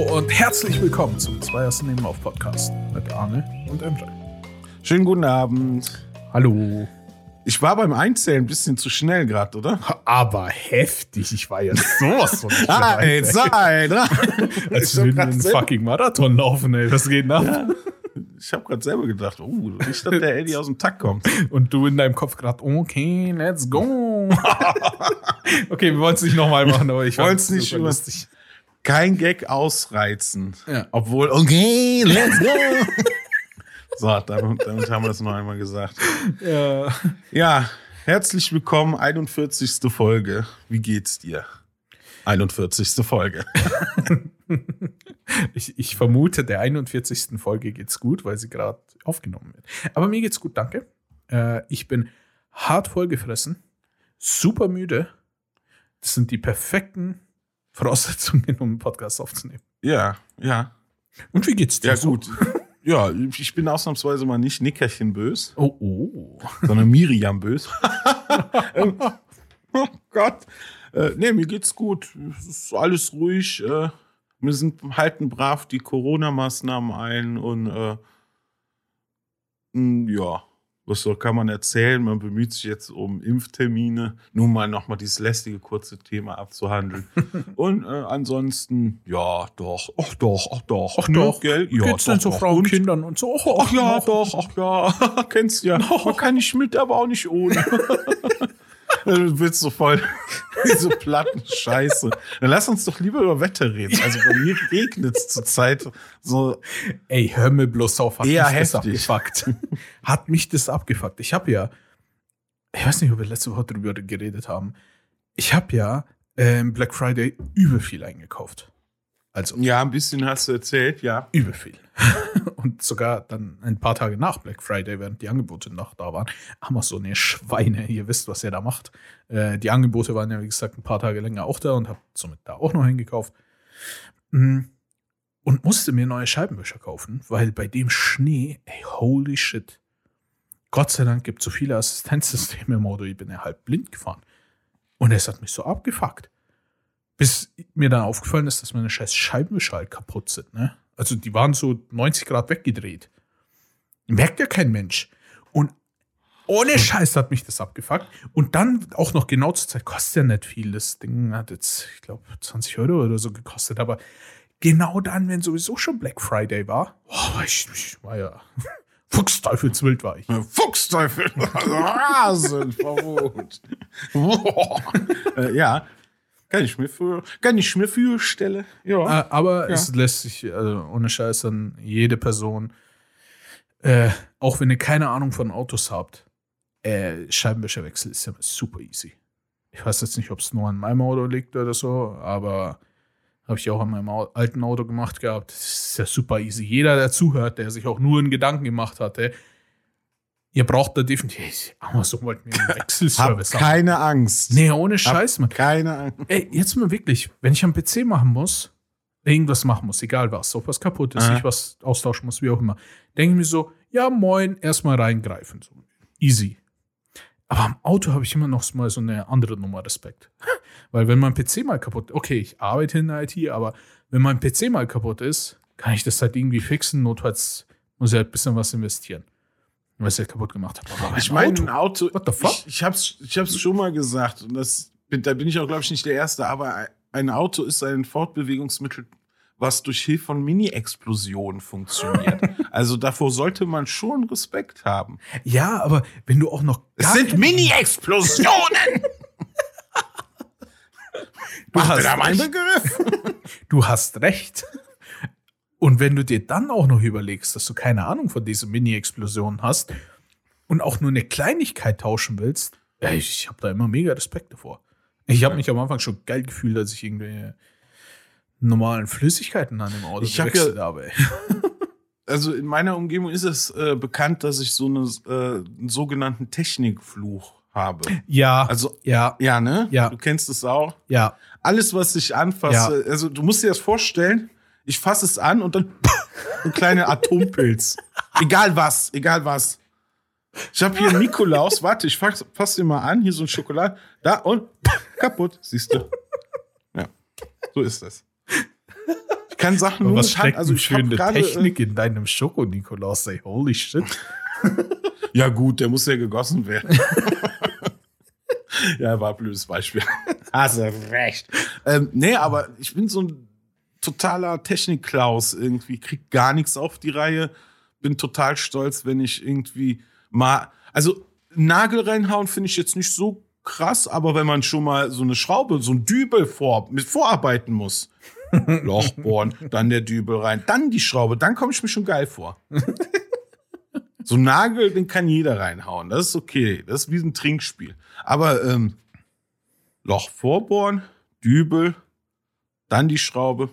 Hallo und herzlich willkommen zum Zweiersten Nebenauf Podcast mit Arne und Emre. Schönen guten Abend. Hallo. Ich war beim Einzählen ein bisschen zu schnell gerade, oder? Aber heftig, ich war ja sowas von Ah, dabei. ey, sein. Als würden wir einen fucking Marathon laufen, ey. Das geht nach. Ich habe gerade selber gedacht, oh, nicht, dass der Eddie aus dem Takt kommt. Und du in deinem Kopf gerade, okay, let's go. okay, wir wollen es nicht nochmal machen, aber ich Wollen's fand's nicht lustig. Kein Gag ausreizen. Ja. Obwohl, okay, let's go. so, damit, damit haben wir das noch einmal gesagt. Ja. Ja, herzlich willkommen, 41. Folge. Wie geht's dir? 41. Folge. Ich, ich vermute, der 41. Folge geht's gut, weil sie gerade aufgenommen wird. Aber mir geht's gut, danke. Äh, ich bin hart vollgefressen, super müde. Das sind die perfekten Voraussetzungen, um einen Podcast aufzunehmen. Ja, ja. Und wie geht's dir? Ja, so? gut. Ja, ich bin ausnahmsweise mal nicht Nickerchen bös. Oh, oh. sondern Miriam bös. Ähm, oh Gott. Äh, nee, mir geht's gut. Es ist alles ruhig. Äh, wir sind halten brav die Corona-Maßnahmen ein und äh, mh, ja, was soll, kann man erzählen? Man bemüht sich jetzt um Impftermine, nur mal nochmal dieses lästige kurze Thema abzuhandeln. und äh, ansonsten, ja, doch, ach doch, ach doch, Ach ne, doch. gell? Ja, geht's denn doch, so doch. Frauen, Und? Kindern und so? Oh, Ach ja, doch, ach ja, kennst ja. Man kann nicht mit, aber auch nicht ohne. Du willst so voll diese platten Scheiße. Dann lass uns doch lieber über Wetter reden. Also bei mir regnet es zurzeit so. Ey, hör mir bloß auf, hat Eher mich das heftig. abgefuckt. hat mich das abgefuckt. Ich habe ja, ich weiß nicht, ob wir letzte Woche darüber geredet haben. Ich habe ja ähm, Black Friday übel viel eingekauft. Also Ja, ein bisschen hast du erzählt, ja. übel viel. Und sogar dann ein paar Tage nach Black Friday, während die Angebote noch da waren, so eine Schweine. Ihr wisst, was ihr da macht. Äh, die Angebote waren ja, wie gesagt, ein paar Tage länger auch da und habe somit da auch noch hingekauft. Mm. Und musste mir neue Scheibenwischer kaufen, weil bei dem Schnee, ey, holy shit. Gott sei Dank gibt es so viele Assistenzsysteme im Auto, ich bin ja halb blind gefahren. Und es hat mich so abgefuckt. Bis mir dann aufgefallen ist, dass meine scheiß Scheibenwischer halt kaputt sind. Ne? Also die waren so 90 Grad weggedreht. Merkt ja kein Mensch. Und ohne Scheiß hat mich das abgefuckt. Und dann auch noch genau zur Zeit, kostet ja nicht viel. Das Ding hat jetzt, ich glaube, 20 Euro oder so gekostet. Aber genau dann, wenn sowieso schon Black Friday war, oh, ich, ich war ja Fuchsteufelswild war ich. Fuchsteufel. Rasen, verrückt. Boah. äh, ja. Kann ich mir für, kann ich mir vorstellen. Ja. Äh, aber Ja. es lässt sich, also ohne Scheiß, an jede Person, äh, auch wenn ihr keine Ahnung von Autos habt, äh, Scheibenwischerwechsel ist ja super easy. Ich weiß jetzt nicht, ob es nur an meinem Auto liegt oder so, aber habe ich auch an meinem alten Auto gemacht gehabt. Das ist ja super easy. Jeder, der zuhört, der sich auch nur einen Gedanken gemacht hatte, ihr braucht da definitiv, Amazon wollte mir einen Hab Wechselservice haben. keine Angst. Nee, ohne Scheiß, Mann. Keine Angst. Ey, jetzt mal wirklich, wenn ich am PC machen muss, irgendwas machen muss, egal was, ob was kaputt ist, Aha. ich was austauschen muss, wie auch immer, denke ich mir so, ja, moin, erstmal reingreifen. So. Easy. Aber am Auto habe ich immer noch mal so eine andere Nummer Respekt. Weil wenn mein PC mal kaputt okay, ich arbeite in der IT, aber wenn mein PC mal kaputt ist, kann ich das halt irgendwie fixen. Notfalls muss ich halt ein bisschen was investieren. Was ich kaputt gemacht habe. Aber Ich meine, ein Auto. What the fuck? Ich, ich hab's, ich hab's schon mal gesagt und das, da bin ich auch, glaube ich, nicht der Erste, aber ein Auto ist ein Fortbewegungsmittel, was durch Hilfe von Mini-Explosionen funktioniert. also davor sollte man schon Respekt haben. Ja, aber wenn du auch noch. Es sind Mini-Explosionen! Du hast da recht. Begriff? Du hast recht. Und wenn du dir dann auch noch überlegst, dass du keine Ahnung von dieser Mini-Explosion hast und auch nur eine Kleinigkeit tauschen willst, ja, ich, ich habe da immer mega Respekt davor. Ich habe mich am Anfang schon geil gefühlt, als ich irgendwie normalen Flüssigkeiten an dem Auto Ich hab gewechselt ja- habe. Also in meiner Umgebung ist es äh, bekannt, dass ich so eine, äh, einen sogenannten Technikfluch habe. Ja, Also, ja, ja, ne? Ja. Du kennst es auch. ja. alles, was ich anfasse, also du musst dir das vorstellen, ich fasse es an und dann ein kleiner Atompilz. egal was, egal was. Ich habe hier Nikolaus, warte, ich fasse fass den mal an, hier so ein Schokolade, da und kaputt, siehst du. Ja, so ist das. kann Sachen nur was steckt also ich habe gerade Technik in deinem Schoko-Nikolaus, ey, holy shit. Ja, gut, der muss ja gegossen werden. ja, war ein blödes Beispiel. Hast du recht. Ähm, nee, aber ich bin so ein totaler Technik-Klaus irgendwie, krieg gar nichts auf die Reihe. Bin total stolz, wenn ich irgendwie mal, also Nagel reinhauen finde ich jetzt nicht so krass, aber wenn man schon mal so eine Schraube, so ein Dübel vor, mit vorarbeiten muss, Loch bohren, dann der Dübel rein, dann die Schraube, dann komme ich mir schon geil vor. So ein Nagel, den kann jeder reinhauen. Das ist okay. Das ist wie ein Trinkspiel. Aber ähm, Loch vorbohren, Dübel, dann die Schraube.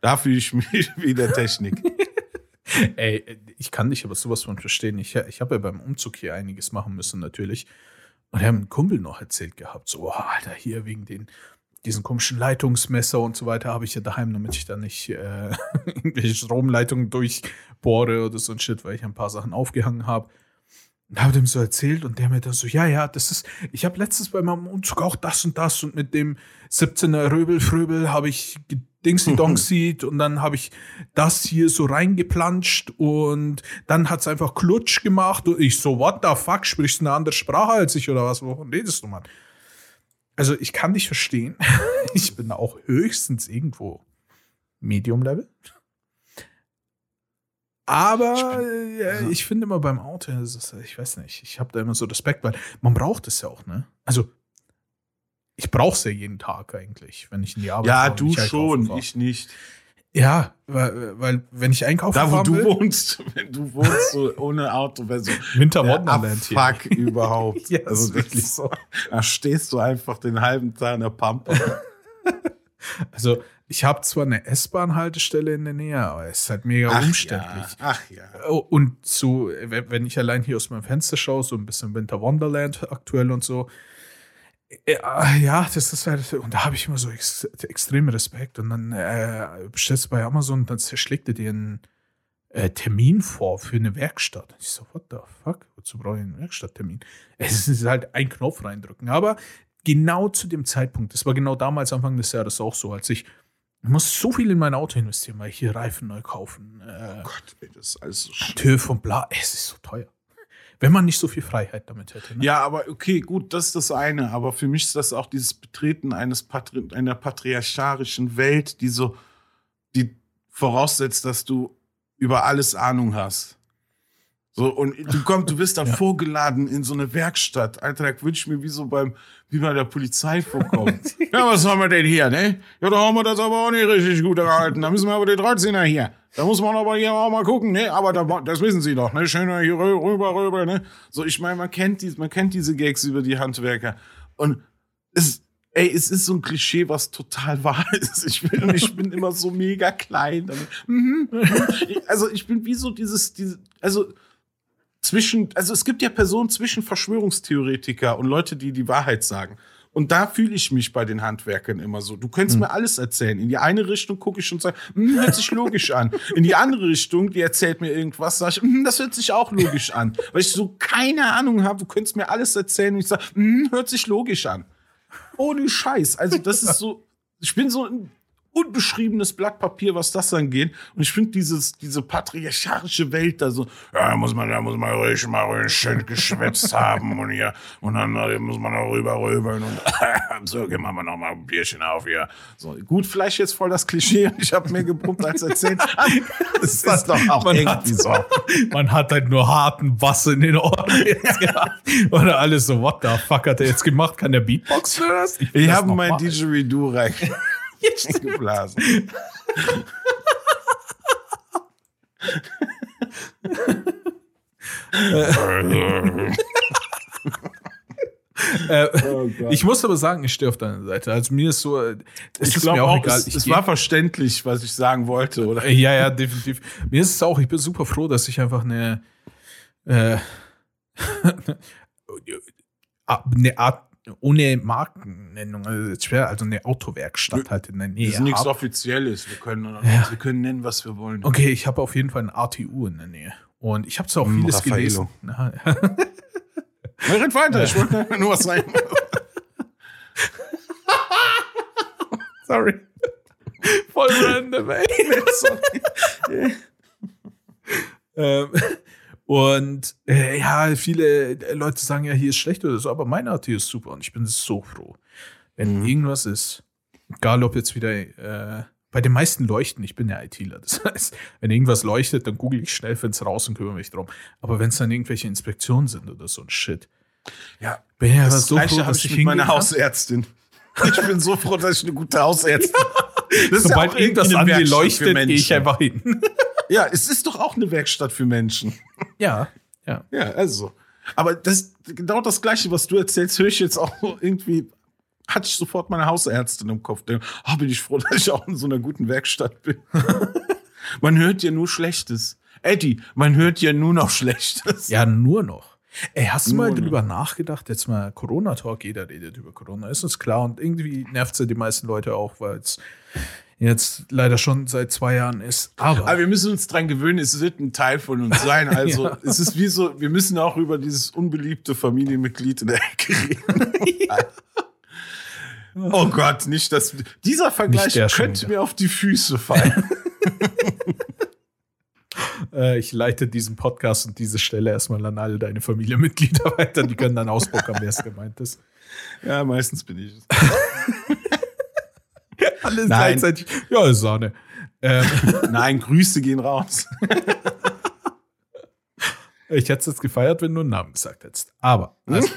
Da fühle ich mich wie der Technik. Ey, ich kann dich aber sowas von verstehen. Ich, ich habe ja beim Umzug hier einiges machen müssen, natürlich. Und wir haben einen Kumpel noch erzählt gehabt, so, oh, Alter, hier wegen den, diesen komischen Leitungsmesser und so weiter habe ich ja daheim, damit ich da nicht äh, irgendwelche Stromleitungen durchbohre oder so ein Shit, weil ich ein paar Sachen aufgehangen habe. Und habe dem so erzählt und der mir dann so, ja, ja, das ist, ich habe letztens bei meinem Umzug auch das und das und mit dem 17er Röbel-Fröbel habe ich Dingsy Dongseed und dann habe ich das hier so reingeplanscht und dann hat's einfach Klutsch gemacht und ich so, what the fuck, sprichst du eine andere Sprache als ich oder was, wovon redest du, Mann? Also ich kann dich verstehen. Ich bin auch höchstens irgendwo Medium-Level. Aber äh, ich finde immer beim Auto, ist, ich weiß nicht, ich habe da immer so Respekt, weil man braucht es ja auch, ne? Also ich brauche es ja jeden Tag eigentlich, wenn ich in die Arbeit Ja, du ich schon, fahre. ich nicht. Ja, weil, weil wenn ich einkaufen Da, wo du will, wohnst, wenn du wohnst so ohne Auto, wäre so Winter der Wonderland hier. Abfuck überhaupt. Ja, also wirklich so. Da stehst du einfach den halben Tag in der Pampa. Also ich habe zwar eine S-Bahn-Haltestelle in der Nähe, aber es ist halt mega umständlich. Ja, ach ja. Oh, Und so, wenn wenn ich allein hier aus meinem Fenster schaue, so ein bisschen Winter Wonderland aktuell und so. Ja, ja, das ist halt, und da habe ich immer so ex extremen Respekt. Und dann äh, bestellst du bei Amazon, dann schlägt er dir einen äh, Termin vor für eine Werkstatt. Und ich so, what the fuck? Wozu brauche ich einen Werkstatttermin? Es ist halt ein Knopf reindrücken. Aber genau zu dem Zeitpunkt, das war genau damals, Anfang des Jahres auch so, als ich, ich muss so viel in mein Auto investieren, weil ich hier Reifen neu kaufen, äh, Gott, ey, das ist alles so schlimm. TÜV und bla. Es ist so teuer. Wenn man nicht so viel Freiheit damit hätte. Ne? Ja, aber okay, gut, das ist das eine. Aber für mich ist das auch dieses Betreten eines Patri einer patriarchalischen Welt, die so, die voraussetzt, dass du über alles Ahnung hast. So, und du kommst, du wirst dann Ja. vorgeladen in so eine Werkstatt. Alter, da würde ich mir wie so beim, wie bei der Polizei vorkommen. ja, was haben wir denn hier, ne? Ja, da haben wir das aber auch nicht richtig gut gehalten. Da müssen wir aber den 13er hier. Da muss man aber hier auch mal gucken, ne? Aber da, das wissen Sie doch, ne? Schön hier rü- rüber, rüber, ne? So, ich meine, man kennt die, man kennt diese Gags über die Handwerker. Und es, ey, es ist so ein Klischee, was total wahr ist. Ich bin, ich bin immer so mega klein. mhm. Also, ich bin wie so dieses, diese, also, zwischen, also es gibt ja Personen zwischen Verschwörungstheoretiker und Leute, die die Wahrheit sagen. Und da fühle ich mich bei den Handwerkern immer so. Du könntest mir alles erzählen. In die eine Richtung gucke ich und sage, hm, hört sich logisch an. In die andere Richtung, die erzählt mir irgendwas, sage ich, hm, das hört sich auch logisch an. Weil ich so keine Ahnung habe, du könntest mir alles erzählen und ich sage, hm, hört sich logisch an. Ohne Scheiß. Also das ist so, ich bin so ein unbeschriebenes Blatt Papier, was das angeht. Und ich finde dieses, diese patriarchalische Welt da so, ja, da muss man, da muss man ruhig mal ruhig schön geschwätzt haben und hier, und dann äh, muss man auch rüber rübeln und so, gehen wir mal noch mal ein Bierchen auf hier. So, gut, vielleicht jetzt voll das Klischee ich habe mir gepumpt als erzählt. Das ist das doch auch Man irgendwie hat- so. Man hat halt nur harten Bass in den Ohren jetzt gehabt. Oder alles so, what the fuck hat er jetzt gemacht? Kann der Beatbox was? will Ich das habe mein. Didgeridoo rein geblasen. Äh, Oh ich muss aber sagen, ich stehe auf deiner Seite. Also mir ist so, es ich ist glaube mir auch, auch, egal. es, es war verständlich, was ich sagen wollte, oder? Äh, Ja, ja, definitiv. Mir ist es auch, ich bin super froh, dass ich einfach eine, äh, eine Art, ohne Markennennung, also jetzt schwer, also eine Autowerkstatt halt in der Nähe. Das ist nichts hab. Offizielles. Wir können, Ja. wir können nennen, was wir wollen. Okay, ich habe auf jeden Fall ein ATU in der Nähe. Und ich habe zwar auch Mm, vieles Raffaello. gelesen. Na, Ja, red weiter, ich wollte nur was sagen. Sorry. voll random, ey. ähm, und äh, ja, viele Leute sagen ja, hier ist schlecht oder so, aber mein AT ist super und ich bin so froh. Wenn mhm. irgendwas ist, egal ob jetzt wieder, äh, bei den meisten leuchten, ich bin ja ITler, das heißt, wenn irgendwas leuchtet, dann google ich schnell, finde es raus und kümmere mich drum. Aber wenn es dann irgendwelche Inspektionen sind oder so ein Shit. Ja, bin ja das so froh, dass ich mit meiner Hausärztin. Ich bin so froh, dass ich eine gute Hausärztin habe. Sobald ja irgendwas an dir leuchtet, gehe ich einfach hin. Ja, es ist doch auch eine Werkstatt für Menschen. Ja, ja. Ja, also. Aber das genau das Gleiche, was du erzählst, höre ich jetzt auch irgendwie. Hatte ich sofort meine Hausärztin im Kopf. Denke, oh, bin ich froh, dass ich auch in so einer guten Werkstatt bin. man hört ja nur Schlechtes. Eddie, man hört ja nur noch Schlechtes. Ja, nur noch. Ey, hast du mal drüber nachgedacht? Jetzt mal Corona-Talk, jeder redet über Corona, ist uns klar. Und irgendwie nervt es ja die meisten Leute auch, weil es jetzt leider schon seit zwei Jahren ist. Aber, Aber wir müssen uns dran gewöhnen, es wird ein Teil von uns sein. Also ja. es ist wie so, wir müssen auch über dieses unbeliebte Familienmitglied in der Ecke reden. ja. Oh Gott, nicht dass dieser Vergleich könnte mir auf die Füße fallen. äh, ich leite diesen Podcast und diese Stelle erstmal an alle deine Familienmitglieder weiter. Die können dann ausbockern, wer es gemeint ist. Ja, meistens bin ich es. Alle Nein. gleichzeitig. Ja, Sahne. Ähm. Nein, Grüße gehen raus. ich hätte es jetzt gefeiert, wenn du einen Namen gesagt hättest. Aber. Also,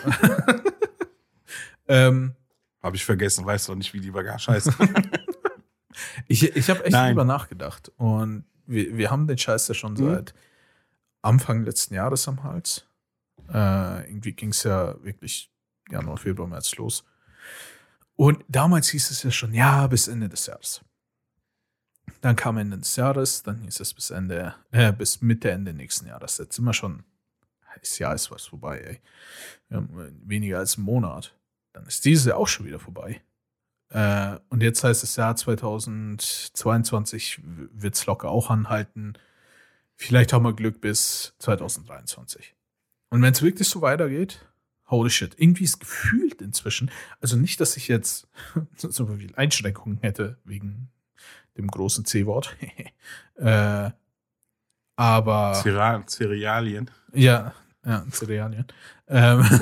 ähm, habe ich vergessen, weißt du nicht, wie die Bagage heißt. ich ich habe echt Nein. drüber nachgedacht. Und wir, wir haben den Scheiß ja schon mhm. seit Anfang letzten Jahres am Hals. Äh, irgendwie ging es ja wirklich Januar, Februar, März los. Und damals hieß es ja schon, ja, bis Ende des Jahres. Dann kam Ende des Jahres, dann hieß es bis Ende, äh, bis Mitte, Ende nächsten Jahres. Jetzt sind wir schon, das Jahr ist was vorbei, ey. Haben weniger als einen Monat. Dann ist dieses Jahr auch schon wieder vorbei. Äh, und jetzt heißt es Jahr 2022 wird es locker auch anhalten. Vielleicht haben wir Glück bis 2023. Und wenn es wirklich so weitergeht, holy shit, irgendwie ist gefühlt inzwischen, also nicht, dass ich jetzt so viel Einschränkungen hätte wegen dem großen C-Wort, äh, aber Cerealien. Ja, ja, Cerealien. Ähm,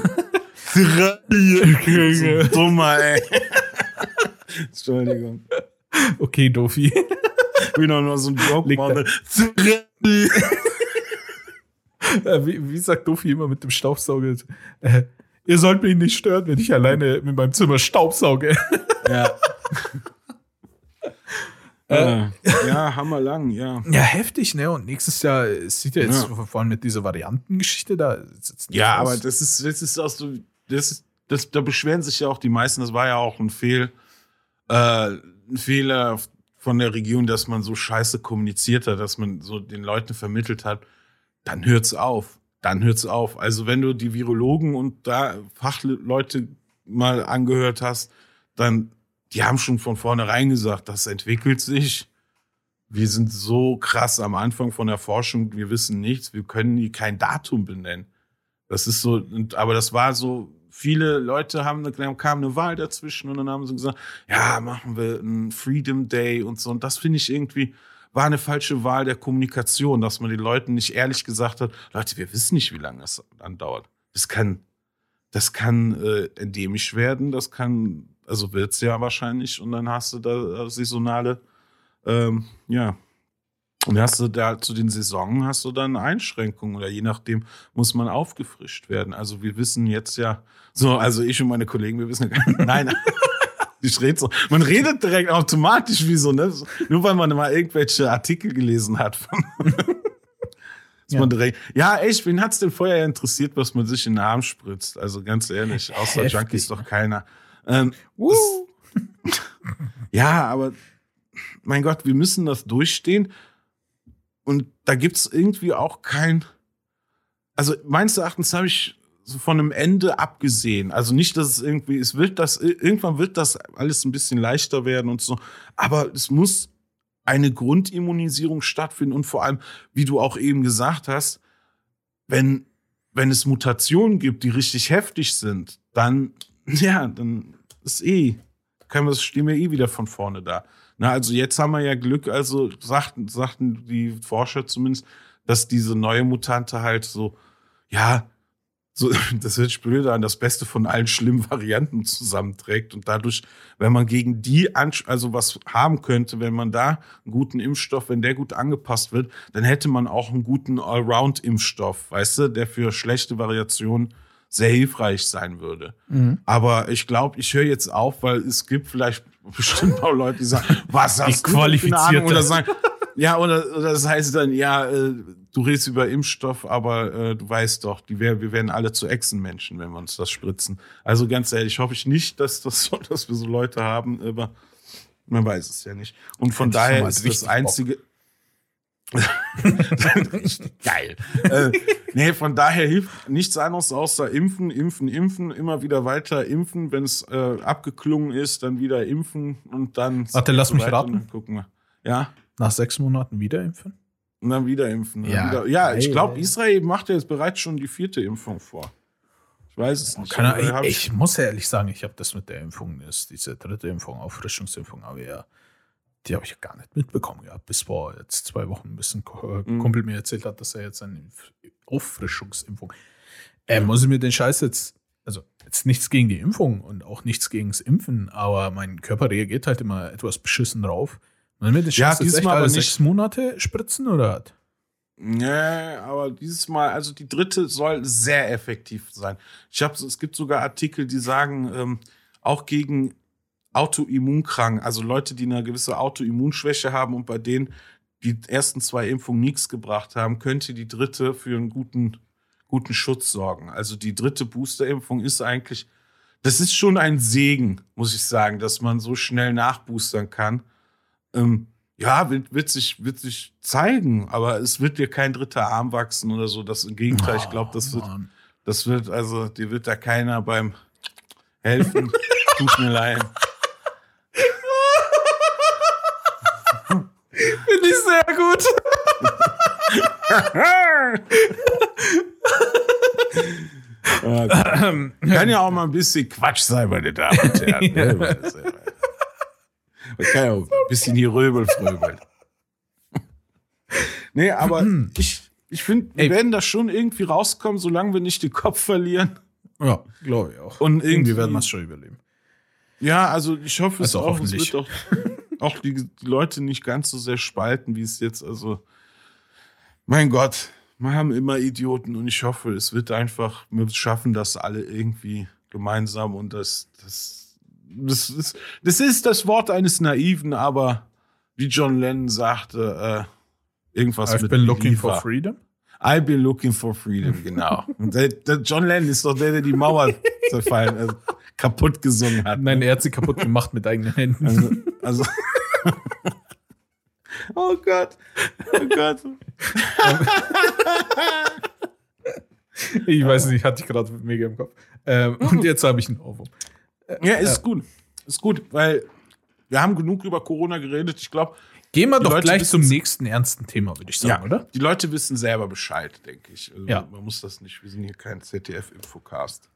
Cerealien. dummer, ey. Entschuldigung. Okay, Dofi. Wie noch nur so ein Joke machen. Äh, wie, wie sagt Dofi immer mit dem Staubsauger? Äh, ihr sollt mich nicht stören, wenn ich alleine mit meinem Zimmer staubsauge. Ja. äh, ja, hammerlang, ja. Ja, heftig, ne? Und nächstes Jahr sieht ja jetzt ja. vor allem mit dieser Variantengeschichte da. Ja, aber das ist, das ist auch so, das, das, da beschweren sich ja auch die meisten, das war ja auch ein Fehl, äh, ein Fehler von der Regierung, dass man so scheiße kommuniziert hat, dass man so den Leuten vermittelt hat, dann hört's auf dann hört's auf. Also wenn du die Virologen und da Fachleute mal angehört hast, dann, die haben schon von vornherein gesagt, das entwickelt sich. Wir sind so krass am Anfang von der Forschung, wir wissen nichts, wir können kein Datum benennen. Das ist so, aber das war so, viele Leute haben, dann kam eine Wahl dazwischen und dann haben sie gesagt, ja, machen wir einen Freedom Day und so. Und das finde ich irgendwie, war eine falsche Wahl der Kommunikation, dass man den Leuten nicht ehrlich gesagt hat, Leute, wir wissen nicht, wie lange das andauert. Das kann, das kann äh, endemisch werden, das kann, also wird es ja wahrscheinlich, und dann hast du da äh, saisonale, ähm, ja, und hast du da zu den Saisonen hast du dann Einschränkungen oder je nachdem muss man aufgefrischt werden. Also wir wissen jetzt ja, so, also ich und meine Kollegen, wir wissen ja, nein, ich rede so. Man redet direkt automatisch wie so, ne? Nur weil man mal irgendwelche Artikel gelesen hat. ja. Man direkt, ja, echt, wen hat's denn vorher interessiert, was man sich in den Arm spritzt? Also ganz ehrlich, außer Heftig. Junkies doch keiner. Ähm, das, ja, aber mein Gott, wir müssen das durchstehen. Und da gibt's irgendwie auch kein. Also meines Erachtens habe ich so von einem Ende abgesehen. Also nicht, dass es irgendwie, es wird das, irgendwann wird das alles ein bisschen leichter werden und so. Aber es muss eine Grundimmunisierung stattfinden und vor allem, wie du auch eben gesagt hast, wenn, wenn es Mutationen gibt, die richtig heftig sind, dann, ja, dann ist eh, können wir, stehen wir eh wieder von vorne da. Na, also jetzt haben wir ja Glück, also sagten, sagten die Forscher zumindest, dass diese neue Mutante halt so, ja, so, das hört sich blöd an, das Beste von allen schlimmen Varianten zusammenträgt. Und dadurch, wenn man gegen die also was haben könnte, wenn man da einen guten Impfstoff, wenn der gut angepasst wird, dann hätte man auch einen guten Allround-Impfstoff, weißt du, der für schlechte Variationen sehr hilfreich sein würde. Mhm. Aber ich glaube, ich höre jetzt auf, weil es gibt vielleicht bestimmt auch Leute, die sagen, was hast die du Ahnung? Oder sagen, ja, oder, oder das heißt dann, ja, äh, du redest über Impfstoff, aber äh, du weißt doch, die wär, wir werden alle zu Echsenmenschen, wenn wir uns das spritzen. Also ganz ehrlich, hoffe ich nicht, dass, das so, dass wir so Leute haben, aber man weiß es ja nicht. Und von daher ist das einzige. Geil. äh, nee, von daher hilft nichts anderes außer impfen, impfen, impfen, immer wieder weiter impfen. Wenn es äh, abgeklungen ist, dann wieder impfen und dann. Warte, lass mich raten. Gucken wir. Ja. Nach sechs Monaten wieder impfen? Und dann wieder impfen. Ja, wieder. ja ich glaube, Israel macht ja jetzt bereits schon die vierte Impfung vor. Ich weiß es nicht. Keine, ich, ich, ich, muss ja ehrlich sagen, ich habe das mit der Impfung, ist diese dritte Impfung, Auffrischungsimpfung, aber ja, die habe ich ja gar nicht mitbekommen gehabt, bis vor jetzt zwei Wochen ein bisschen mhm. Kumpel mir erzählt hat, dass er jetzt eine Auffrischungsimpfung. Äh, muss ich mir den Scheiß jetzt, also jetzt nichts gegen die Impfung und auch nichts gegen das Impfen, aber mein Körper reagiert halt immer etwas beschissen drauf. Wollen wir das ja, dieses Mal aber sechs Monate spritzen oder was? Nee, aber dieses Mal, also die dritte soll sehr effektiv sein. Ich habe, es gibt sogar Artikel, die sagen, ähm, auch gegen Autoimmunkranken, also Leute, die eine gewisse Autoimmunschwäche haben und bei denen die ersten zwei Impfungen nichts gebracht haben, könnte die dritte für einen guten, guten Schutz sorgen. Also die dritte Boosterimpfung ist eigentlich, das ist schon ein Segen, muss ich sagen, dass man so schnell nachboostern kann. Ähm, ja, wird, wird, sich, wird sich zeigen, aber es wird dir kein dritter Arm wachsen oder so. Das im Gegenteil, oh, ich glaube, das wird, das wird, also, dir wird da keiner beim helfen. Tut mir leid. Finde ich sehr gut. kann ja auch mal ein bisschen Quatsch sein, meine Damen und Herren. Ne? Man kann ja ein bisschen hier röbel fröbeln. nee, aber ich, ich finde, wir werden da schon irgendwie rauskommen, solange wir nicht den Kopf verlieren. Ja, glaube ich auch. Und irgendwie werden wir es schon überleben. Ja, also ich hoffe es also auch. Es wird auch, auch die, die, Leute nicht ganz so sehr spalten, wie es jetzt, also mein Gott, wir haben immer Idioten und ich hoffe, es wird einfach, wir schaffen das alle irgendwie gemeinsam und das, das das ist, das ist das Wort eines Naiven, aber wie John Lennon sagte, äh, irgendwas I've mit been looking Liva. for freedom. I've been looking for freedom, genau. Der, der John Lennon ist doch der, der die Mauer zerfallen, also kaputt gesungen hat. Nein, er hat sie kaputt gemacht mit eigenen Händen. Also, also oh Gott, oh Gott. ich weiß nicht, hatte ich gerade mega im Kopf. Ähm, und jetzt habe ich einen Ohrwurm. Ja, ist ja. gut. Ist gut, weil wir haben genug über Corona geredet. Ich glaube. Gehen wir doch Leute gleich zum nächsten ernsten Thema, würde ich sagen, ja, oder? Die Leute wissen selber Bescheid, denke ich. Also ja. Man muss das nicht. Wir sind hier kein ZDF-Infocast.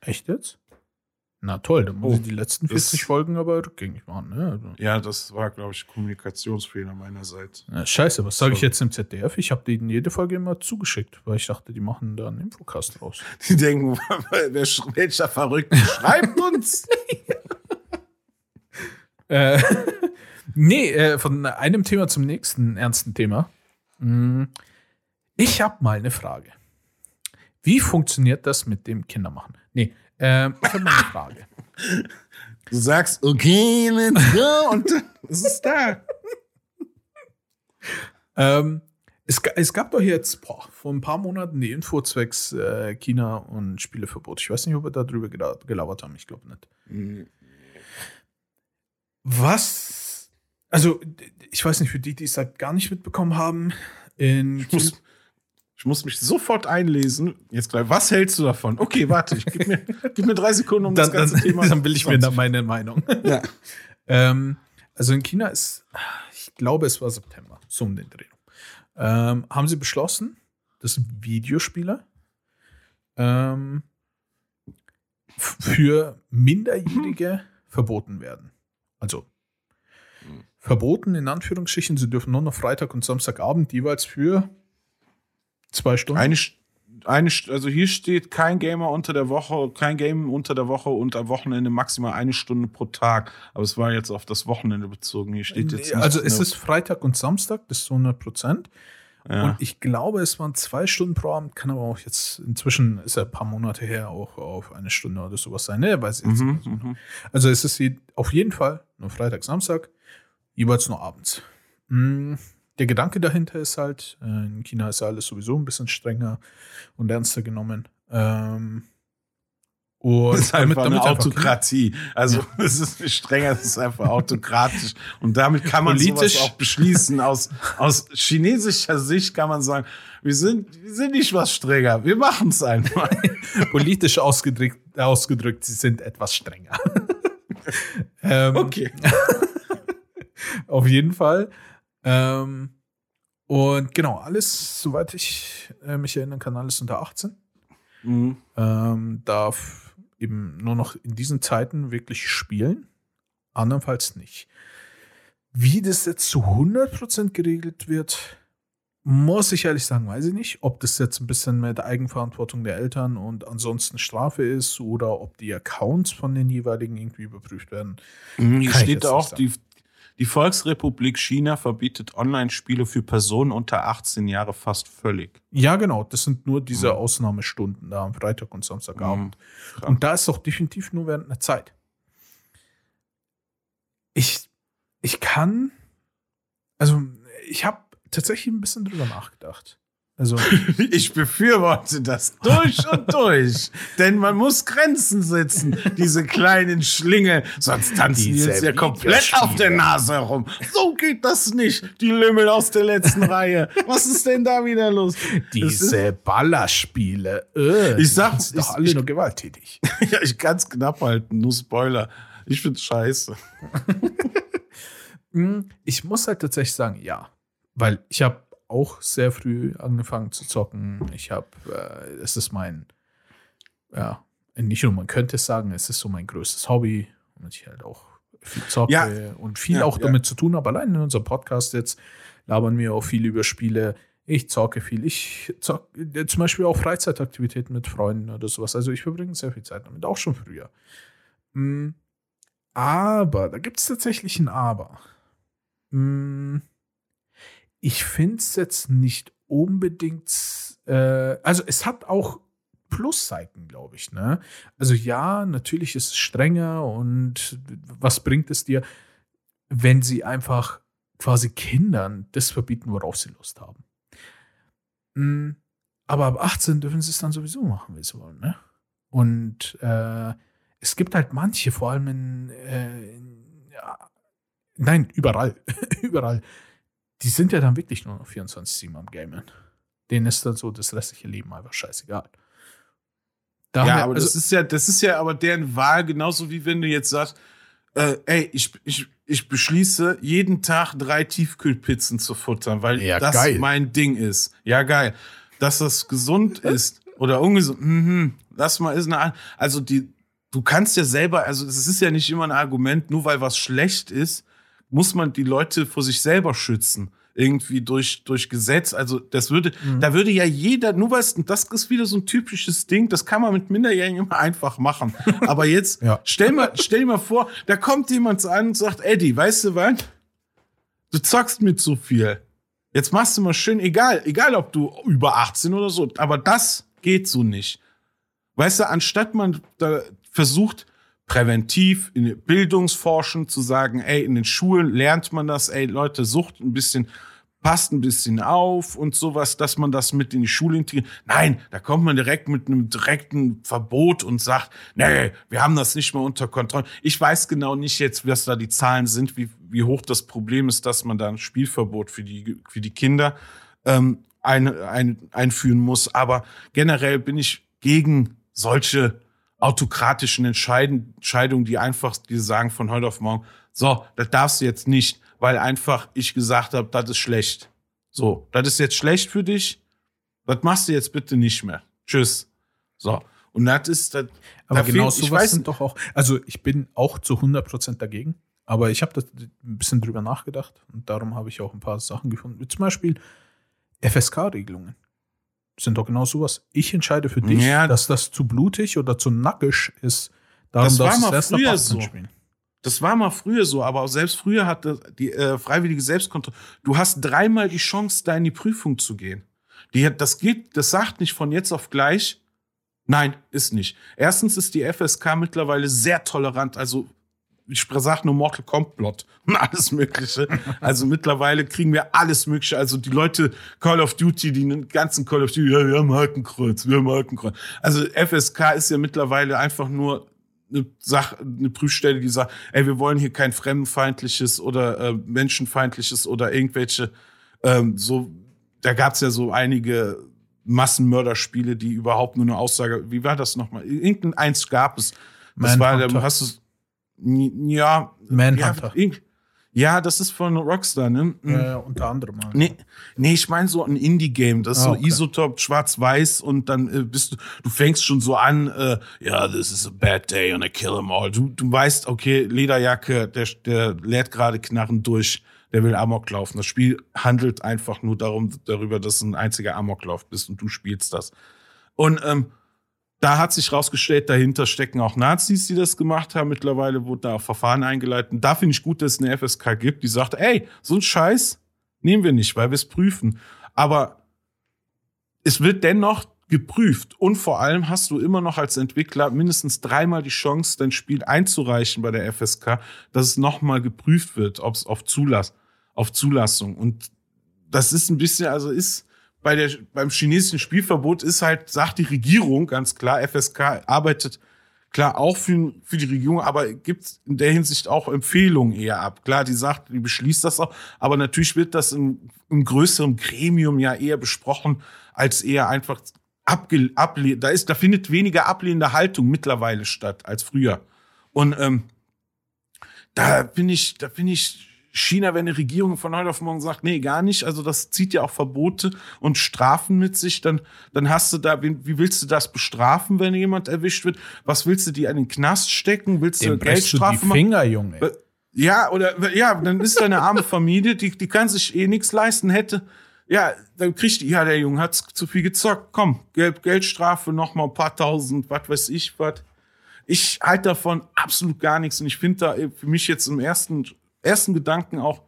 Echt jetzt? Na toll, dann muss oh, ich die letzten 40 Folgen aber rückgängig machen. Ne? Also. Ja, das war, glaube ich, Kommunikationsfehler meinerseits. Ja, scheiße, was sage ich jetzt im ZDF? Ich habe denen jede Folge immer zugeschickt, weil ich dachte, die machen da einen Infocast raus. Die denken, welcher Verrückte schreibt uns? äh, nee, äh, von einem Thema zum nächsten ernsten Thema. Hm, ich habe mal eine Frage. Wie funktioniert das mit dem Kindermachen? Nee, ähm, ich habe mal eine Frage. Du sagst, okay, let's go, und es ist da. ähm, es, es, gab doch jetzt boah, vor ein paar Monaten die Info zwecks äh, China und Spieleverbot. Ich weiß nicht, ob wir darüber gelabert haben. Ich glaube nicht. Mhm. Was? Also, ich weiß nicht, für die, die es halt gar nicht mitbekommen haben. In ich muss, ich muss mich sofort einlesen. Jetzt gleich, was hältst du davon? Okay, warte, ich gib mir, gib mir drei Sekunden, um dann, das ganze dann, Thema. Dann will ich mir da meine Meinung. Ja. ähm, also in China ist, ich glaube, es war September, so um den Dreh. Ähm, haben sie beschlossen, dass Videospiele ähm, für Minderjährige verboten werden. Also verboten, in Anführungsstrichen. Sie dürfen nur noch Freitag und Samstagabend jeweils für zwei Stunden. Eine, eine, also hier steht kein Gamer unter der Woche, kein Game unter der Woche und am Wochenende maximal eine Stunde pro Tag. Aber es war jetzt auf das Wochenende bezogen. Hier steht jetzt. Also es ist Freitag und Samstag bis zu 100 Prozent. Ja. Und ich glaube, es waren zwei Stunden pro Abend, kann aber auch jetzt, inzwischen ist er ein paar Monate her, auch auf eine Stunde oder sowas sein. Ne, weiß jetzt mhm, so. Mhm. Also es ist auf jeden Fall nur Freitag, Samstag, jeweils nur abends. Mhm. Der Gedanke dahinter ist halt, äh, in China ist ja alles sowieso ein bisschen strenger und ernster genommen. Ähm, und das ist einfach damit, eine Autokratie. Also ja. es ist nicht strenger, es ist einfach autokratisch. Und damit kann man Politisch. auch beschließen. Aus, aus chinesischer Sicht kann man sagen, wir sind, wir sind nicht was strenger, wir machen es einfach. Politisch ausgedrückt, ausgedrückt, sie sind etwas strenger. ähm, okay. auf jeden Fall. Ähm, und genau, alles, soweit ich äh, mich erinnern kann, alles unter 18. Mhm. Ähm, darf eben nur noch in diesen Zeiten wirklich spielen, andernfalls nicht. Wie das jetzt zu 100% geregelt wird, muss ich ehrlich sagen, weiß ich nicht. Ob das jetzt ein bisschen mehr der Eigenverantwortung der Eltern und ansonsten Strafe ist oder ob die Accounts von den jeweiligen irgendwie überprüft werden. Mhm, hier steht auch, die, die Volksrepublik China verbietet Online-Spiele für Personen unter 18 Jahre fast völlig. Ja, genau. Das sind nur diese mhm. Ausnahmestunden da am Freitag und Samstagabend. Mhm. Und da ist doch definitiv nur während einer Zeit. Ich, ich kann, also ich habe tatsächlich ein bisschen drüber nachgedacht. Also ich befürworte das durch und durch, denn man muss Grenzen setzen, diese kleinen Schlinge, sonst tanzen die jetzt ja komplett auf der Nase herum. So geht das nicht, die Lümmel aus der letzten Reihe. Was ist denn da wieder los? Diese Ballerspiele, äh, ich sag, ist doch alle ich, nur gewalttätig. ja, ich kann's knapp halten, nur Spoiler. Ich find's scheiße. Hm, ich muss halt tatsächlich sagen, ja, weil ich habe auch sehr früh angefangen zu zocken. Ich habe, äh, es ist mein, ja, nicht nur man könnte es sagen, es ist so mein größtes Hobby und ich halt auch viel zocke ja. und viel ja, auch damit zu tun habe. Allein in unserem Podcast jetzt labern wir auch viel über Spiele. Ich zocke viel. Ich zocke äh, zum Beispiel auch Freizeitaktivitäten mit Freunden oder sowas. Also ich verbringe sehr viel Zeit damit, auch schon früher. Mm, aber, da gibt es tatsächlich ein Aber. Mm, ich finde es jetzt nicht unbedingt, äh, also es hat auch Plusseiten, glaube ich. Ne? Also ja, natürlich ist es strenger und was bringt es dir, wenn sie einfach quasi Kindern das verbieten, worauf sie Lust haben. Mhm. Aber ab 18 dürfen sie es dann sowieso machen, wie sie wollen. Ne? Und äh, es gibt halt manche, vor allem in, äh, in ja, nein, überall, überall, die sind ja dann wirklich nur noch 24-7 am Gamen. Denen ist dann so das restliche Leben einfach scheißegal. Daher, ja, aber also, das ist ja, das ist ja aber deren Wahl, genauso wie wenn du jetzt sagst, äh, ey, ich, ich, ich beschließe, jeden Tag drei Tiefkühlpizzen zu futtern, weil ja, das geil. mein Ding ist. Ja, geil. Dass das gesund ist oder ungesund, mhm, das mal ist eine, also die, du kannst ja selber, also es ist ja nicht immer ein Argument, nur weil was schlecht ist, muss man die Leute vor sich selber schützen. Irgendwie durch, durch Gesetz. Also, das würde, mhm. da würde ja jeder, nur weil das ist wieder so ein typisches Ding, das kann man mit Minderjährigen immer einfach machen. Aber jetzt, ja. stell mal, stell dir mal vor, da kommt jemand an und sagt, Eddie, weißt du was? Du zockst mit so viel. Jetzt machst du mal schön, egal, egal ob du über 18 oder so, aber das geht so nicht. Weißt du, anstatt man da versucht, präventiv in Bildungsforschen zu sagen, ey, in den Schulen lernt man das, ey, Leute, sucht ein bisschen, passt ein bisschen auf und sowas, dass man das mit in die Schule integriert. Nein, da kommt man direkt mit einem direkten Verbot und sagt, nee, wir haben das nicht mehr unter Kontrolle. Ich weiß genau nicht jetzt, was da die Zahlen sind, wie, wie hoch das Problem ist, dass man da ein Spielverbot für die, für die Kinder ähm, ein, ein, einführen muss. Aber generell bin ich gegen solche autokratischen Entscheidungen, die einfach, die sagen von heute auf morgen, so, das darfst du jetzt nicht, weil einfach ich gesagt habe, das ist schlecht. So, das ist jetzt schlecht für dich, das machst du jetzt bitte nicht mehr. Tschüss. So. Und das ist, das, aber da genau so was sind doch auch, also ich bin auch zu 100% dagegen. Aber ich habe da ein bisschen drüber nachgedacht und darum habe ich auch ein paar Sachen gefunden. Wie zum Beispiel FSK-Regelungen. Sind doch genau sowas. Ich entscheide für dich, Ja. dass das zu blutig oder zu nackig ist. Darum Das war mal früher 18 so. spielen. Das war mal früher so, aber auch selbst früher hatte die äh, freiwillige Selbstkontrolle. Du hast dreimal die Chance, da in die Prüfung zu gehen. Die, das geht, das sagt nicht von jetzt auf gleich. Nein, ist nicht. Erstens ist die FSK mittlerweile sehr tolerant. Also ich sag nur Mortal Kombat und alles Mögliche. Also mittlerweile kriegen wir alles Mögliche. Also die Leute Call of Duty, die ganzen Call of Duty, ja, wir haben Hakenkreuz, wir haben Hakenkreuz. Also FSK ist ja mittlerweile einfach nur eine Sache, eine Prüfstelle, die sagt, ey, wir wollen hier kein fremdenfeindliches oder äh, menschenfeindliches oder irgendwelche ähm, so. Da gab's ja so einige Massenmörderspiele, die überhaupt nur eine Aussage. Wie war das nochmal? Irgendein eins gab es. Das war, Manhunter. da hast du ja, Manhunter. ja, ja, das ist von Rockstar, ne? Mhm. Äh, unter anderem. mal. Nee, nee, ich meine so ein Indie-Game, das ist Ah, so okay. Isotop, schwarz-weiß und dann äh, bist du, du fängst schon so an, äh, ja, this is a bad day and I kill them all. Du, du weißt, okay, Lederjacke, der, der lädt gerade Knarren durch, der will Amok laufen. Das Spiel handelt einfach nur darum, darüber, dass du ein einziger Amoklauf bist und du spielst das. Und ähm, da hat sich rausgestellt, dahinter stecken auch Nazis, die das gemacht haben. Mittlerweile wurde da auch Verfahren eingeleitet. Und da finde ich gut, dass es eine FSK gibt, die sagt, ey, so ein Scheiß nehmen wir nicht, weil wir es prüfen. Aber es wird dennoch geprüft. Und vor allem hast du immer noch als Entwickler mindestens dreimal die Chance, dein Spiel einzureichen bei der FSK, dass es nochmal geprüft wird, ob es auf auf Zulassung. Und das ist ein bisschen, also ist bei der, beim chinesischen Spielverbot ist halt, sagt die Regierung ganz klar, FSK arbeitet klar auch für, für die Regierung, aber gibt in der Hinsicht auch Empfehlungen eher ab. Klar, die sagt, die beschließt das auch, aber natürlich wird das im, im größeren Gremium ja eher besprochen, als eher einfach abge, able, da ist, da findet weniger ablehnende Haltung mittlerweile statt als früher. Und ähm, da bin ich, da bin ich China, wenn eine Regierung von heute auf morgen sagt, nee, gar nicht, also das zieht ja auch Verbote und Strafen mit sich, dann, dann hast du da, wie, wie willst du das bestrafen, wenn jemand erwischt wird? Was willst du die an den Knast stecken? Willst Dem du brechst du die Geldstrafe machen? Finger, Junge. Äh, Ja, oder ja, dann ist da eine arme Familie, die, die kann sich eh nichts leisten hätte. Ja, dann kriegt die, ja, der Junge hat zu viel gezockt. Komm, Geld, Geldstrafe, noch mal ein paar tausend, was weiß ich, was. Ich halte davon absolut gar nichts und ich finde da äh, für mich jetzt im ersten, ersten Gedanken auch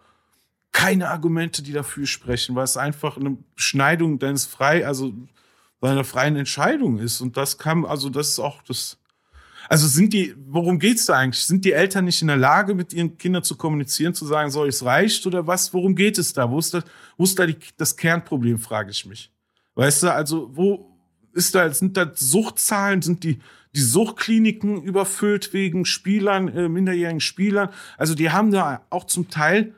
keine Argumente, die dafür sprechen, weil es einfach eine Beschneidung deines frei, also deiner freien Entscheidung ist. Und das kann, also das ist auch das, also sind die, worum geht's da eigentlich? Sind die Eltern nicht in der Lage, mit ihren Kindern zu kommunizieren, zu sagen, so, es reicht oder was? Worum geht es da? Wo ist da, wo ist da die, das Kernproblem, frage ich mich. Weißt du, also wo ist da, sind da Suchtzahlen, sind die, die Suchtkliniken überfüllt wegen Spielern, äh, minderjährigen Spielern? Also die haben da auch zum Teil,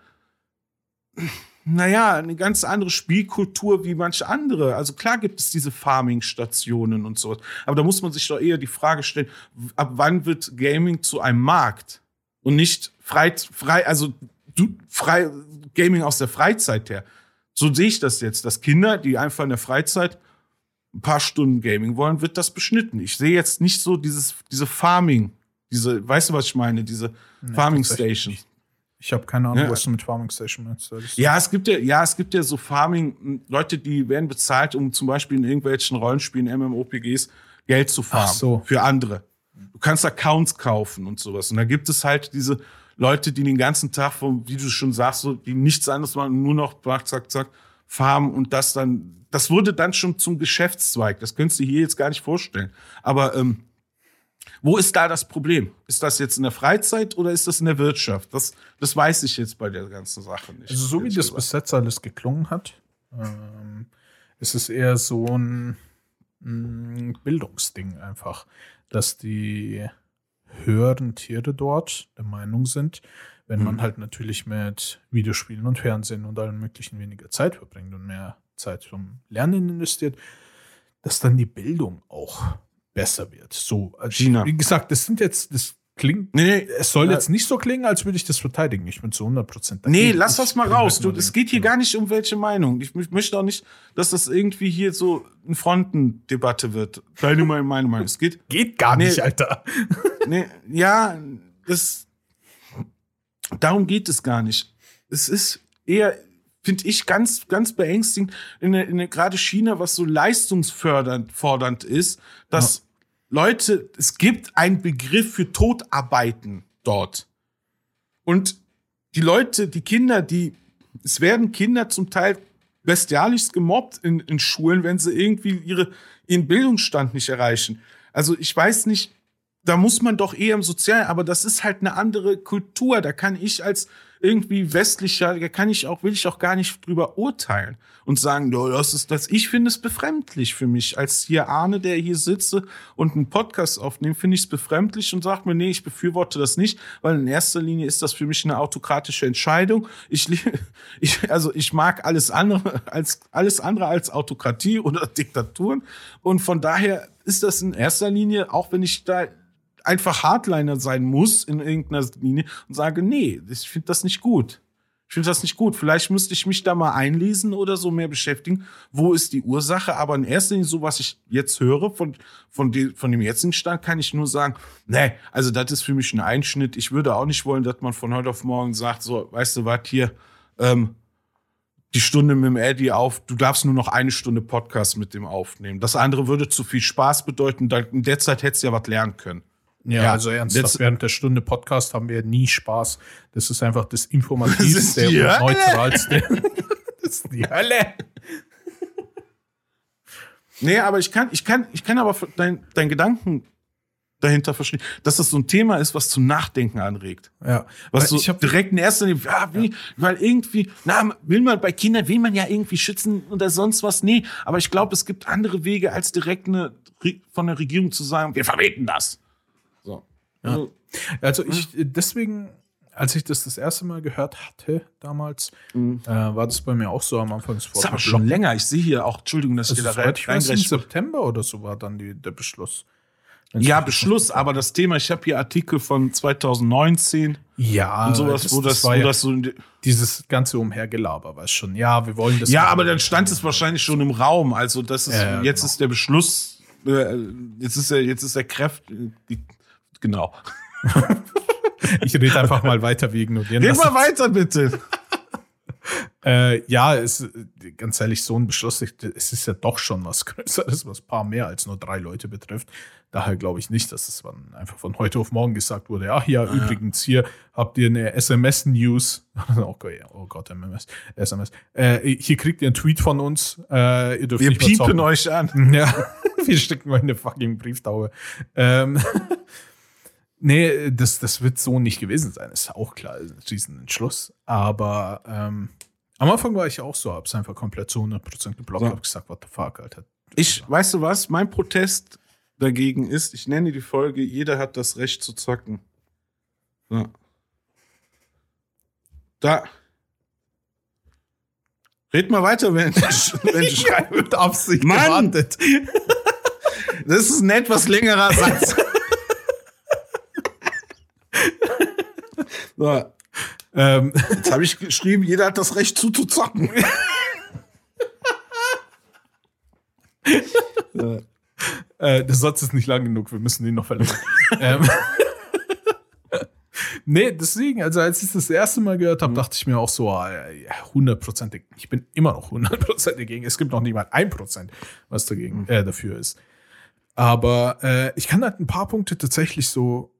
naja, eine ganz andere Spielkultur wie manche andere. Also klar gibt es diese Farming-Stationen und so. Aber da muss man sich doch eher die Frage stellen, ab wann wird Gaming zu einem Markt? Und nicht frei, frei, also du, frei, Gaming aus der Freizeit her. So sehe ich das jetzt, dass Kinder, die einfach in der Freizeit ein paar Stunden Gaming wollen, wird das beschnitten. Ich sehe jetzt nicht so dieses, diese Farming, diese, weißt du, was ich meine, diese Nee, Farming nicht. Ich habe keine Ahnung, Ja. was du mit Farming Station meinst. Ja, es gibt ja, ja, es gibt ja so Farming, Leute, die werden bezahlt, um zum Beispiel in irgendwelchen Rollenspielen, MMOPGs, Geld zu farmen. So. Für andere. Du kannst Accounts kaufen und sowas. Und da gibt es halt diese Leute, die den ganzen Tag, vom, wie du schon sagst, so, die nichts anderes machen, nur noch zack, zack, zack, farmen und das dann, das wurde dann schon zum Geschäftszweig. Das könntest du hier jetzt gar nicht vorstellen. Aber ähm, wo ist da das Problem? Ist das jetzt in der Freizeit oder ist das in der Wirtschaft? Das, das weiß ich jetzt bei der ganzen Sache nicht. Also so wie das bis jetzt alles geklungen hat, ähm, ist es eher so ein, ein Bildungsding einfach, dass die höheren Tiere dort der Meinung sind, wenn man Mhm. halt natürlich mit Videospielen und Fernsehen und allem möglichen weniger Zeit verbringt und mehr Zeit zum Lernen investiert, dass dann die Bildung auch besser wird. So, also wie gesagt, das sind jetzt, das klingt, Nee, nee, es soll Ja. jetzt nicht so klingen, als würde ich das verteidigen. Ich bin zu 100% Nee, dagegen. lass das mal halt raus. Du, es geht hier gar nicht um welche Meinung. Ich mö- möchte auch nicht, dass das irgendwie hier so eine Frontendebatte wird. Deine Meinung, meine Meinung. Es geht, Geht gar Nee. nicht, Alter. nee, ja, das, darum geht es gar nicht. Es ist eher, finde ich, ganz, ganz beängstigend, in, in gerade China, was so leistungsfördernd fordernd ist, dass ja. Leute, es gibt einen Begriff für Todarbeiten dort. Und die Leute, die Kinder, die, es werden Kinder zum Teil bestialisch gemobbt in, in Schulen, wenn sie irgendwie ihre, ihren Bildungsstand nicht erreichen. Also ich weiß nicht, da muss man doch eher im Sozialen, aber das ist halt eine andere Kultur. Da kann ich als irgendwie westlicher, da kann ich auch, will ich auch gar nicht drüber urteilen und sagen, oh, das ist das. Ich finde es befremdlich für mich. Als hier Arne, der hier sitze und einen Podcast aufnimmt, finde ich es befremdlich und sagt mir, nee, ich befürworte das nicht, weil in erster Linie ist das für mich eine autokratische Entscheidung. Ich, ich also ich mag alles andere als, alles andere als Autokratie oder Diktaturen. Und von daher ist das in erster Linie, auch wenn ich da einfach Hardliner sein muss in irgendeiner Linie und sage, nee, ich finde das nicht gut. Ich finde das nicht gut. Vielleicht müsste ich mich da mal einlesen oder so mehr beschäftigen. Wo ist die Ursache? Aber in erster Linie, so was ich jetzt höre von, von, die, von dem jetzigen Stand, kann ich nur sagen, nee, also das ist für mich ein Einschnitt. Ich würde auch nicht wollen, dass man von heute auf morgen sagt, so, weißt du was, hier, ähm, die Stunde mit dem Eddie auf, du darfst nur noch eine Stunde Podcast mit dem aufnehmen. Das andere würde zu viel Spaß bedeuten. In der Zeit hättest du ja was lernen können. Ja, ja, also ernsthaft, jetzt, während der Stunde Podcast haben wir nie Spaß. Das ist einfach das informativste das und neutralste. das ist die Hölle. Nee, aber ich kann, ich kann, ich kann aber dein, dein Gedanken dahinter verstehen, dass das so ein Thema ist, was zum Nachdenken anregt. Ja. Was so ich direkt in erster Linie, wie, ja. weil irgendwie, na, will man bei Kindern, will man ja irgendwie schützen oder sonst was. Nee, aber ich glaube, es gibt andere Wege, als direkt eine, von der Regierung zu sagen, wir verbieten das. Ja. Also, also ich, deswegen, als ich das das erste Mal gehört hatte damals, mhm. äh, war das bei mir auch so am Anfang des Das ist aber schon länger. Ich sehe hier auch, Entschuldigung, dass also ich da rein, ich weiß, Im September oder so war dann die, der Beschluss. Ja, Beschluss, aber das Thema, ich habe hier Artikel von 2019. Ja, und sowas, das, wo das, das, wo ja das so dieses ganze Umhergelaber, weiß schon. Ja, wir wollen das. Ja, aber dann stand es wahrscheinlich schon im Raum. Also das ist ja, jetzt genau. ist der Beschluss, äh, jetzt ist er, jetzt ist der Kräft, die Genau. ich rede einfach mal weiter wegen und Red mal weiter, bitte. äh, ja, es, ganz ehrlich, so ein Beschluss, es ist ja doch schon was Größeres, was ein paar mehr als nur drei Leute betrifft. Daher glaube ich nicht, dass es einfach von heute auf morgen gesagt wurde, ach ja, ah, übrigens, hier habt ihr eine SMS-News. okay, oh Gott, MMS, SMS. Äh, hier kriegt ihr einen Tweet von uns. Äh, ihr dürft Wir piepen euch an. Ja, wir stecken mal in eine fucking Brieftaube. Ähm, Nee, das, das wird so nicht gewesen sein, ist auch klar, ist ein Riesenentschluss. Aber ähm, am Anfang war ich auch so, hab's einfach komplett zu 100% geblockt, so. hab gesagt, what the fuck, Alter. Ich, weißt du was, mein Protest dagegen ist, ich nenne die Folge, jeder hat das Recht zu zocken. So. Da. Red mal weiter, wenn, wenn ich schreibe. Mit Absicht Mann! Gewartet. Das ist ein etwas längerer Satz. So. Ähm, jetzt habe ich geschrieben, jeder hat das Recht zuzuzocken. ja. äh, der Satz ist nicht lang genug, wir müssen ihn noch verlängern. ähm, nee, deswegen, also als ich das erste Mal gehört habe, mhm. dachte ich mir auch so, ah, hundertprozentig, ich bin immer noch hundertprozentig dagegen. Es gibt noch nicht mal ein Prozent, was dagegen, mhm. äh, dafür ist. Aber äh, ich kann halt ein paar Punkte tatsächlich so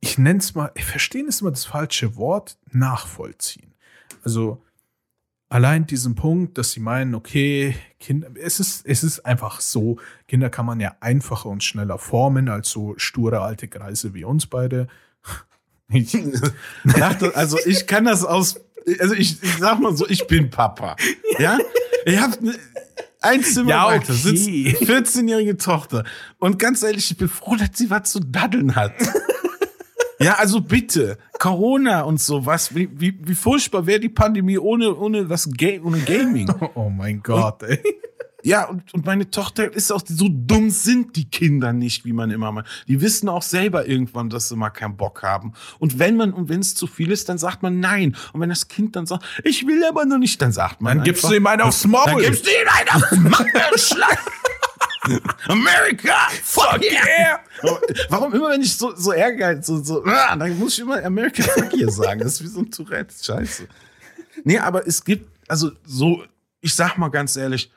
ich nenne es mal, ich verstehe ist immer das falsche Wort, nachvollziehen. Also allein diesen Punkt, dass sie meinen, okay, Kinder, es ist, es ist einfach so, Kinder kann man ja einfacher und schneller formen als so sture alte Kreise wie uns beide. Ich, also ich kann das aus, also ich, ich sag mal so, ich bin Papa. Ja? Ich habe ein Zimmer ja, weiter okay. sitzt 14-jährige Tochter. Und ganz ehrlich, ich bin froh, dass sie was zu daddeln hat. Ja, also bitte. Corona und sowas. Wie, wie, wie furchtbar wäre die Pandemie ohne, ohne das Ga ohne Gaming. Oh mein Gott, und, ey. Ja, und, und meine Tochter ist auch, so dumm sind die Kinder nicht, wie man immer mal. Die wissen auch selber irgendwann, dass sie mal keinen Bock haben. Und wenn man, und wenn es zu viel ist, dann sagt man nein. Und wenn das Kind dann sagt, ich will aber noch nicht, dann sagt man. Dann gibst du ihm einen aufs Maul. Dann gibst du ihm einen aufs Maul. America! Fuck yeah! Warum immer, wenn ich so, so ärgere, so, so, ah, dann muss ich immer America fuck yeah sagen. Das ist wie so ein Tourette. Scheiße. Nee, aber es gibt, also so, ich sag mal ganz ehrlich,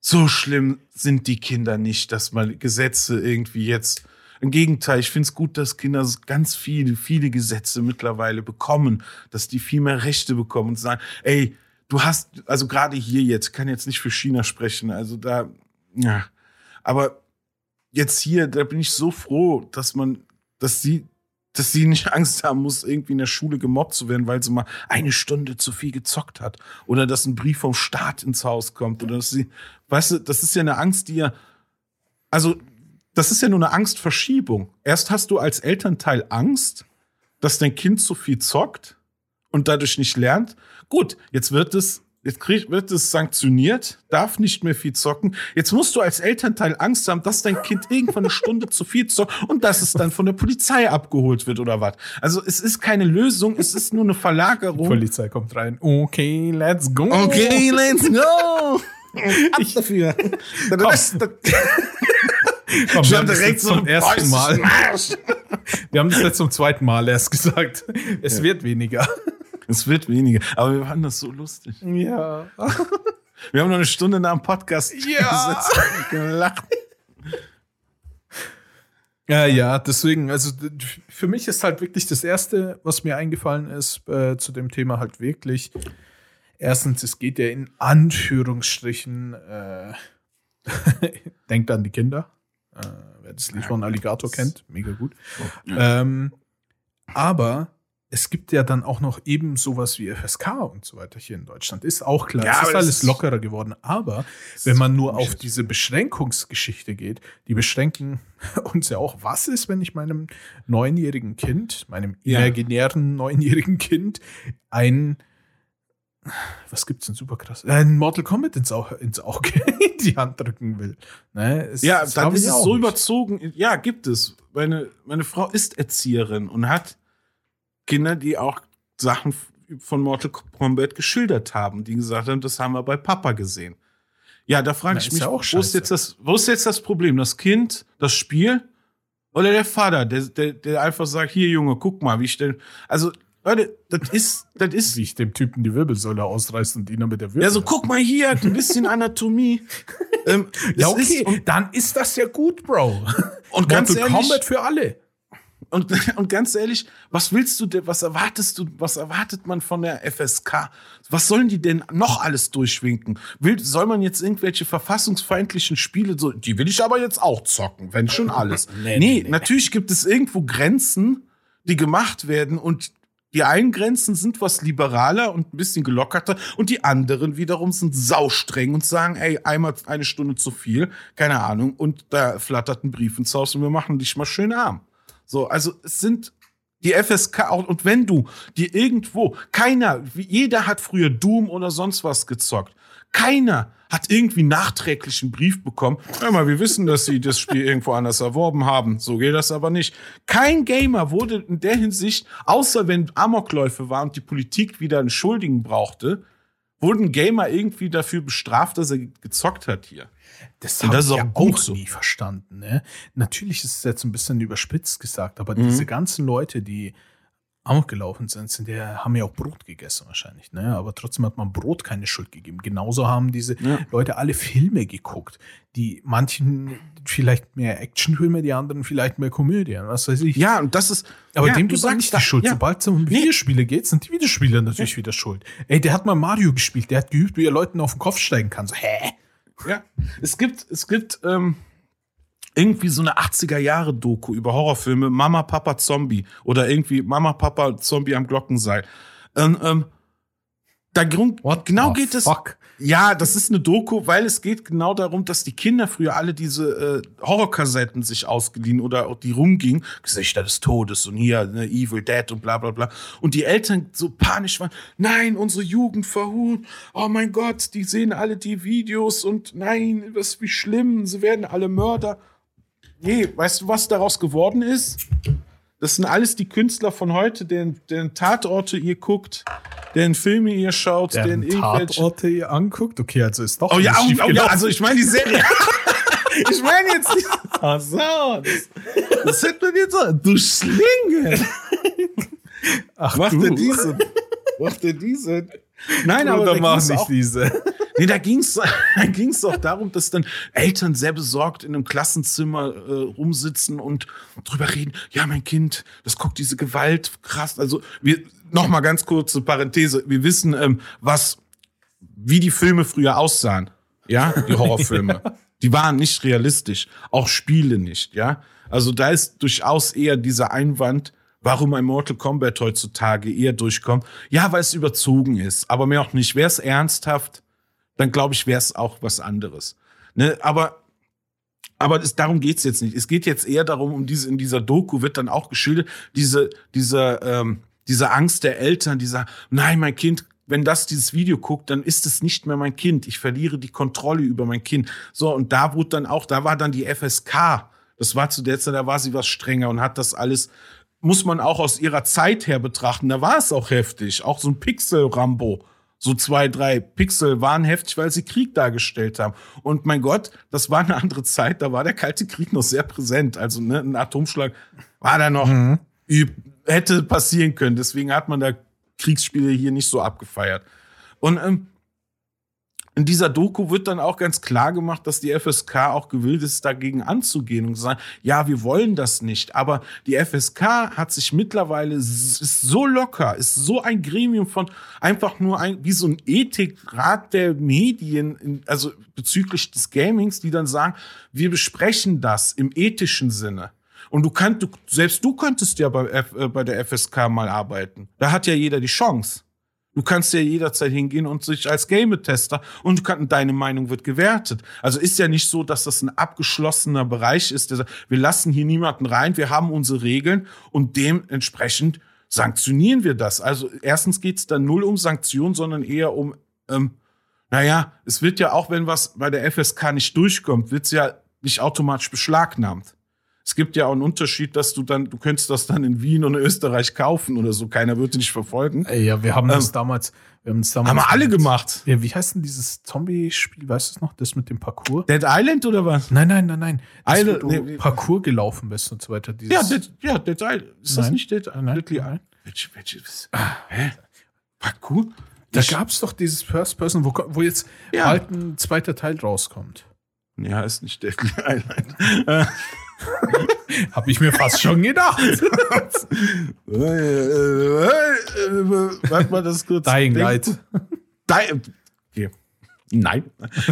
so schlimm sind die Kinder nicht, dass man Gesetze irgendwie jetzt. Im Gegenteil, ich finde es gut, dass Kinder ganz viele, viele Gesetze mittlerweile bekommen, dass die viel mehr Rechte bekommen und sagen, ey, du hast, also gerade hier jetzt, kann jetzt nicht für China sprechen, also da, ja, aber jetzt hier, da bin ich so froh, dass man, dass sie, dass sie nicht Angst haben muss, irgendwie in der Schule gemobbt zu werden, weil sie mal eine Stunde zu viel gezockt hat. Oder dass ein Brief vom Staat ins Haus kommt. Oder dass sie, weißt du, das ist ja eine Angst, die ja, also, das ist ja nur eine Angstverschiebung. Erst hast du als Elternteil Angst, dass dein Kind zu viel zockt und dadurch nicht lernt. Gut, jetzt wird es Jetzt krieg, wird es sanktioniert, darf nicht mehr viel zocken. Jetzt musst du als Elternteil Angst haben, dass dein Kind irgendwann eine Stunde zu viel zockt und dass es dann von der Polizei abgeholt wird oder was. Also es ist keine Lösung, es ist nur eine Verlagerung. Die Polizei kommt rein. Okay, let's go. Okay, let's go. Ab ich, dafür. Komm. Das, das, Komm, wir haben direkt so zum ersten Mal. wir haben das jetzt zum zweiten Mal erst gesagt. Es ja. wird weniger. Es wird weniger. Aber wir fanden das so lustig. Ja. Wir haben noch eine Stunde nach dem Podcast ja. und gelacht. Ja, ja, deswegen, also für mich ist halt wirklich das Erste, was mir eingefallen ist äh, zu dem Thema halt wirklich, erstens, es geht ja in Anführungsstrichen, äh, denkt an die Kinder, äh, wer das Lied von Alligator kennt, mega gut. Ähm, aber es gibt ja dann auch noch eben sowas wie FSK und so weiter hier in Deutschland. Ist auch klar. Ja, es ist alles lockerer geworden. Aber wenn man nur auf diese Beschränkungsgeschichte geht, die beschränken uns ja auch. Was ist, wenn ich meinem neunjährigen Kind, meinem ja. imaginären neunjährigen Kind ein was gibt's denn super krass? Ein Mortal Kombat ins, Auge, ins Auge in die Hand drücken will. Ne? Es, ja, dann ist es so nicht. überzogen. Ja, gibt es. Meine, meine Frau ist Erzieherin und hat Kinder, die auch Sachen von Mortal Kombat geschildert haben, die gesagt haben, das haben wir bei Papa gesehen. Ja, da frage ich mich, ja wo, ist jetzt das, wo ist jetzt das Problem? Das Kind, das Spiel oder der Vater, der, der, der einfach sagt, hier Junge, guck mal, wie ich denn, also Leute, das ist, das ist. Wie ich dem Typen die Wirbelsäule ausreißt und ihn dann mit der Wirbel. Ja, so guck mal hier, ein bisschen Anatomie. ähm, ja, okay, ist, dann ist das ja gut, Bro. Und ganz Mortal ehrlich, Kombat für alle. Und, und ganz ehrlich, was willst du denn, was erwartest du, was erwartet man von der FSK? Was sollen die denn noch alles durchwinken? Will, soll man jetzt irgendwelche verfassungsfeindlichen Spiele so, die will ich aber jetzt auch zocken, wenn schon alles. nee, nee, nee, natürlich gibt es irgendwo Grenzen, die gemacht werden und die einen Grenzen sind was liberaler und ein bisschen gelockerter und die anderen wiederum sind saustreng und sagen, ey, einmal eine Stunde zu viel, keine Ahnung, und da flattert ein Brief ins Haus und wir machen dich mal schön arm. So, also es sind die FSK auch, und wenn du dir irgendwo, keiner, jeder hat früher Doom oder sonst was gezockt. Keiner hat irgendwie nachträglich einen Brief bekommen. Hör mal, wir wissen, dass sie das Spiel irgendwo anders erworben haben. So geht das aber nicht. Kein Gamer wurde in der Hinsicht, außer wenn Amokläufe waren und die Politik wieder einen Schuldigen brauchte, wurden Gamer irgendwie dafür bestraft, dass er gezockt hat hier. Das habe ich ja auch so. nie verstanden. Ne? Natürlich ist es jetzt ein bisschen überspitzt gesagt, aber mhm. diese ganzen Leute, die Amok gelaufen sind, sind ja, haben ja auch Brot gegessen wahrscheinlich. Ne? Aber trotzdem hat man Brot keine Schuld gegeben. Genauso haben diese ja. Leute alle Filme geguckt. Die manchen vielleicht mehr Actionfilme, die anderen vielleicht mehr Komödien. Was weiß ich. Ja, und das ist. Aber ja, dem du sagst nicht die Schuld. Ja. Sobald es um Videospiele geht, sind die Videospieler natürlich wieder schuld. Ey, der hat mal Mario gespielt, der hat geübt, wie er Leuten auf den Kopf steigen kann. So, hä? Ja. Es gibt, es gibt, ähm, irgendwie so eine 80er Jahre Doku über Horrorfilme, Mama, Papa, Zombie oder irgendwie Mama, Papa, Zombie am Glockenseil. Ähm, ähm, da genau geht es. Ja, das ist eine Doku, weil es geht genau darum, dass die Kinder früher alle diese äh, Horrorkassetten sich ausgeliehen oder die rumgingen, Gesichter des Todes und hier ne, Evil Dead und bla bla bla. Und die Eltern so panisch waren, nein, unsere Jugend verhuhn, oh mein Gott, die sehen alle die Videos und nein, was wie schlimm, sie werden alle Mörder. Nee, weißt du, was daraus geworden ist? Das sind alles die Künstler von heute, deren, deren Tatorte ihr guckt, deren Filme ihr schaut, deren, deren Tatorte ihr anguckt. Okay, also ist doch. Oh ja, oh, oh ja, also ich meine die Serie. Ich meine jetzt nicht. Ach so, das, das hätte man jetzt so. Du Schlinge! Ach, Macht du. er diese? Macht er diese? Nein, aber da mach nicht diese. nee, da ging's, da ging's auch darum, dass dann Eltern sehr besorgt in einem Klassenzimmer äh, rumsitzen und drüber reden. Ja, mein Kind, das guckt diese Gewalt krass. Also wir noch mal ganz kurze Parenthese. Wir wissen, ähm, was, wie die Filme früher aussahen. Ja, die Horrorfilme. Die waren nicht realistisch, auch Spiele nicht. Ja, also da ist durchaus eher dieser Einwand, warum ein Mortal Kombat heutzutage eher durchkommt. Ja, weil es überzogen ist, aber mehr auch nicht. Wäre es ernsthaft, dann glaube ich, wäre es auch was anderes. Ne? Aber aber es, darum geht's jetzt nicht. Es geht jetzt eher darum, um diese, in dieser Doku wird dann auch geschildert, diese, diese, ähm, diese Angst der Eltern, dieser, nein, mein Kind, wenn das dieses Video guckt, dann ist es nicht mehr mein Kind. Ich verliere die Kontrolle über mein Kind. So, und da wurde dann auch, da war dann die FSK. Das war zu der Zeit, da war sie was strenger und hat das alles, muss man auch aus ihrer Zeit her betrachten. Da war es auch heftig. Auch so ein Pixel-Rambo so zwei, drei Pixel waren heftig, weil sie Krieg dargestellt haben. Und mein Gott, das war eine andere Zeit, da war der Kalte Krieg noch sehr präsent. Also ne, ein Atomschlag war da noch, üb- hätte passieren können. Deswegen hat man da Kriegsspiele hier nicht so abgefeiert. Und ähm, in dieser Doku wird dann auch ganz klar gemacht, dass die FSK auch gewillt ist, dagegen anzugehen und zu sagen, ja, wir wollen das nicht. Aber die FSK hat sich mittlerweile, ist so locker, ist so ein Gremium von einfach nur ein, wie so ein Ethikrat der Medien, also bezüglich des Gamings, die dann sagen, wir besprechen das im ethischen Sinne. Und du kannst, du, selbst du könntest ja bei, äh, bei der FSK mal arbeiten. Da hat ja jeder die Chance. Du kannst ja jederzeit hingehen und sich als Game-Tester und du kannst, deine Meinung wird gewertet. Also ist ja nicht so, dass das ein abgeschlossener Bereich ist. Der wir lassen hier niemanden rein, wir haben unsere Regeln und dementsprechend sanktionieren wir das. Also erstens geht es dann null um Sanktionen, sondern eher um, ähm, naja, es wird ja auch, wenn was bei der FSK nicht durchkommt, wird es ja nicht automatisch beschlagnahmt. Es gibt ja auch einen Unterschied, dass du dann, du könntest das dann in Wien und in Österreich kaufen oder so. Keiner würde dich verfolgen. Ey, ja, wir haben das Ähm, damals, wir haben das damals. Haben wir alle gemacht. Ja, wie heißt denn dieses Zombie-Spiel? Weißt du es noch? Das mit dem Parcours? Dead Island oder was? Nein, nein, nein, nein. Das, Island- wo du nee. Parcours gelaufen bist und so weiter. Dieses, Ja, Dead, ja, Dead Island. Ist das Nein. nicht Dead Nein, Deadly. Island? Welche, welche, was? Hä? Parkour? Da gab es doch dieses First Person, wo, wo jetzt Ja. bald ein zweiter Teil rauskommt. Ja, ist nicht Deadly Island. Hab ich mir fast schon gedacht. Warte mal, das kurz. Dying. Light. Di okay. Nein.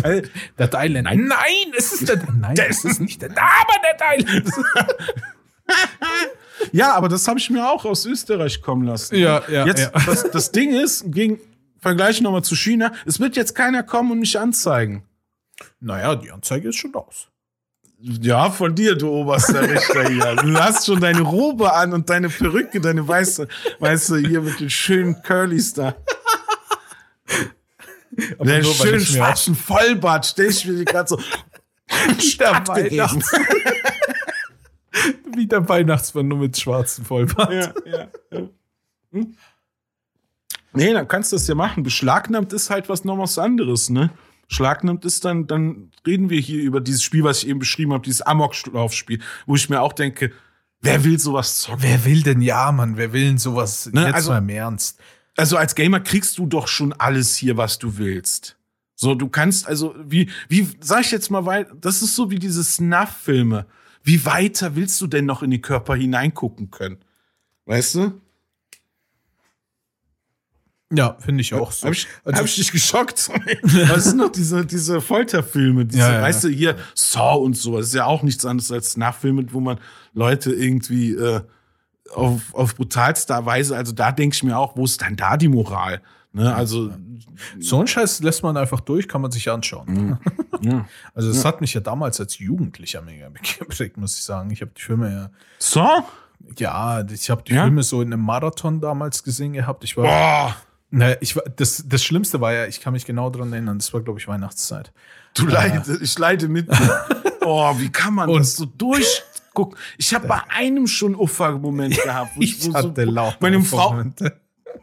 Äh, Der Thailand. Nein, nein, es ist der. Nein, es ist nicht der. Aber der Thailand. Ja, aber das habe ich mir auch aus Österreich kommen lassen. Ja, ja, Jetzt, ja. Das, das Ding ist, gegen Vergleich nochmal zu China, es wird jetzt keiner kommen und mich anzeigen. Naja, die Anzeige ist schon raus. Ja, von dir, du oberster Richter hier. Du hast schon deine Robe an und deine Perücke, deine weiße, weißt du, hier mit den schönen Curlys da. Der nur, weil schönen schwarzen Vollbart, stell ich mir die gerade so Der abgegeben. Weihnachts Wie der Weihnachtsmann nur mit schwarzem Vollbart. ja, ja, ja. Hm? Nee, dann kannst du das ja machen. Beschlagnahmt ist halt was noch was anderes, ne? Beschlagnahmt ist dann, dann reden wir hier über dieses Spiel, was ich eben beschrieben habe, dieses Amoklaufspiel, wo ich mir auch denke, wer will sowas zocken? Wer will denn ja, Mann? Wer will denn sowas Ne, jetzt also- mal im Ernst? Also als Gamer kriegst du doch schon alles hier, was du willst. So, du kannst, also, wie, wie, sag ich jetzt mal weit, das ist so wie diese Snuff-Filme. Wie weiter willst du denn noch in die Körper hineingucken können? Weißt du? Ja, finde ich auch so. Hab ich, Also- hab ich dich geschockt? Was sind noch diese, diese Folterfilme? Diese, Ja, ja, weißt du, hier Saw und so. Das ist ja auch nichts anderes als Nachfilme, wo man Leute irgendwie äh, auf, auf brutalster Weise, also da denke ich mir auch, wo ist dann da die Moral? Ne? Also, So ein Scheiß lässt man einfach durch, kann man sich anschauen. ja. Also, das hat mich ja damals als Jugendlicher mega geprägt, muss ich sagen. Ich habe die Filme ja, Saw? ja, ich habe die Ja? Filme so in einem Marathon damals gesehen gehabt. Ich war, Boah, naja, ich das, das Schlimmste war ja, ich kann mich genau dran erinnern, das war, glaube ich, Weihnachtszeit. du leidest, ich leide mit dir. Oh, wie kann man Und- das so durchgucken? Ich habe bei einem schon Uffer-Moment gehabt. wo Ich wo hatte laut. meine Frau,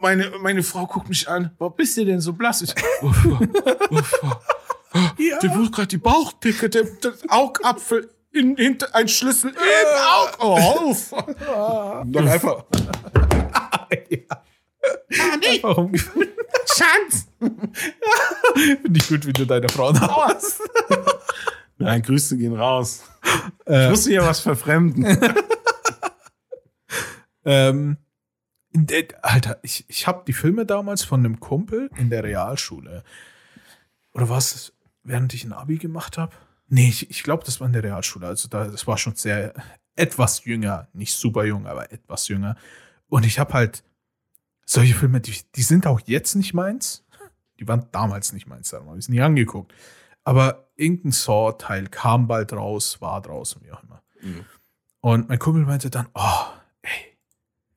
meine, meine Frau guckt mich an. Warum bist du denn so blass? Ich, Uffer, Uffer. ja. der wird gerade die Bauchdicke, der, der Augapfel in, hinter ein Schlüssel im Aug. Oh, Dann einfach. ja. Ah, nee. Einfach umgefallen. Schatz! Finde ich gut, wie du deine Frau hast. Nein, Grüße gehen raus. Äh, ich muss hier was verfremden. ähm, Alter, ich, ich habe die Filme damals von einem Kumpel in der Realschule. Oder was es, während ich ein Abi gemacht habe? Nee, ich, ich glaube, das war in der Realschule. Also da, das war schon sehr etwas jünger, nicht super jung, aber etwas jünger. Und ich habe halt solche Filme, die, die sind auch jetzt nicht meins. Die waren damals nicht meins, da habe ich es nie angeguckt. Aber irgendein Saw-Teil kam bald raus, war draußen, wie auch immer. Mhm. Und mein Kumpel meinte dann, oh, ey,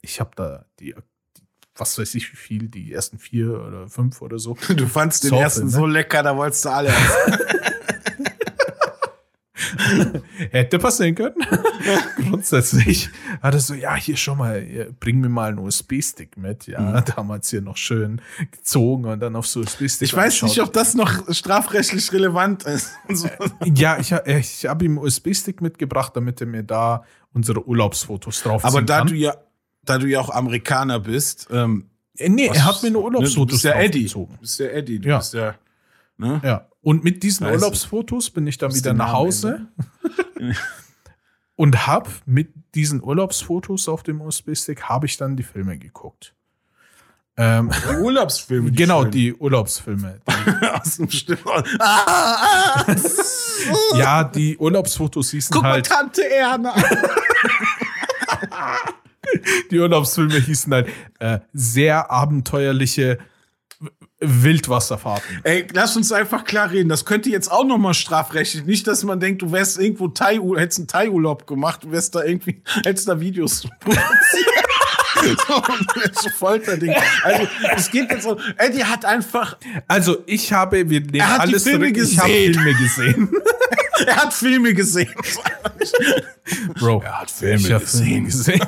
ich habe da die, die, was weiß ich wie viel, die ersten vier oder fünf oder so. Du fandst den ersten so lecker, da wolltest du alle. Hätte passieren können. Grundsätzlich hat er so, ja, hier schon mal, bring mir mal einen USB-Stick mit. Ja, mhm. damals hier noch schön gezogen und dann auf so USB-Stick. Ich weiß nicht, ob das noch strafrechtlich relevant ist. ja, ich, ich habe ihm USB-Stick mitgebracht, damit er mir da unsere Urlaubsfotos drauf Aber da kann. du ja, da du ja auch Amerikaner bist, ähm, äh, Nee, was, er hat mir nur Urlaubsfotos ne, du bist ja Eddie. Du bist ja Eddie. Du ja. bist ja Ne? Ja. Und mit diesen Scheiße. Urlaubsfotos bin ich dann wieder nach Hause und habe mit diesen Urlaubsfotos auf dem USB-Stick habe ich dann die Filme geguckt. Ähm, die Urlaubsfilme. Die genau, schön. die Urlaubsfilme. Die Aus dem Stift. ja, die Urlaubsfotos hießen Guck halt. Mal, Tante Erna. die Urlaubsfilme hießen halt äh, sehr abenteuerliche Wildwasserfahrten. Ey, lass uns einfach klar reden. Das könnte jetzt auch noch mal strafrechtlich. Nicht, dass man denkt, du wärst irgendwo Thai, hättest einen Thai-Urlaub gemacht, du wärst da irgendwie, hättest da Videos so, Folterding. Also, es geht jetzt so, Eddie hat einfach. Also, ich habe, wir nehmen er hat alles Filme zurück. Gesehen. Ich habe Filme gesehen. er hat Filme gesehen. Bro, er hat Filme ich gesehen. Filme gesehen.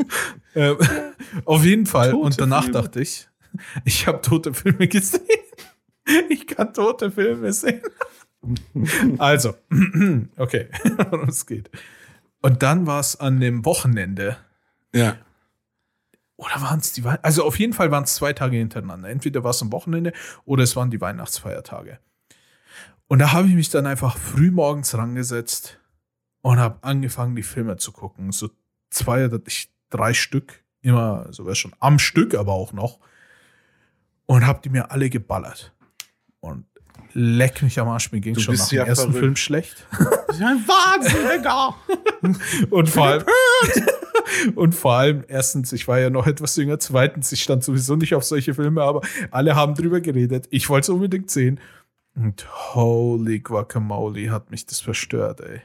Ähm, auf jeden Fall. Tote und danach Filme. dachte ich, ich habe tote Filme gesehen. Ich kann tote Filme sehen. Also, okay, es geht. Und dann war es an dem Wochenende. Ja. Oder waren es die Weihnachten? Also auf jeden Fall waren es zwei Tage hintereinander. Entweder war es am Wochenende oder es waren die Weihnachtsfeiertage. Und da habe ich mich dann einfach früh morgens rangesetzt und habe angefangen, die Filme zu gucken. So zwei oder ich drei Stück, immer sogar schon am Stück, aber auch noch. Und hab die mir alle geballert. Und leck mich am Arsch, mir ging schon nach dem ja ersten verrückt. Film schlecht. Ja, ein Wahnsinn, Digga. und vor allem, und vor allem, erstens, ich war ja noch etwas jünger, zweitens, ich stand sowieso nicht auf solche Filme, aber alle haben drüber geredet. Ich wollte es unbedingt sehen. Und holy guacamole hat mich das verstört, ey.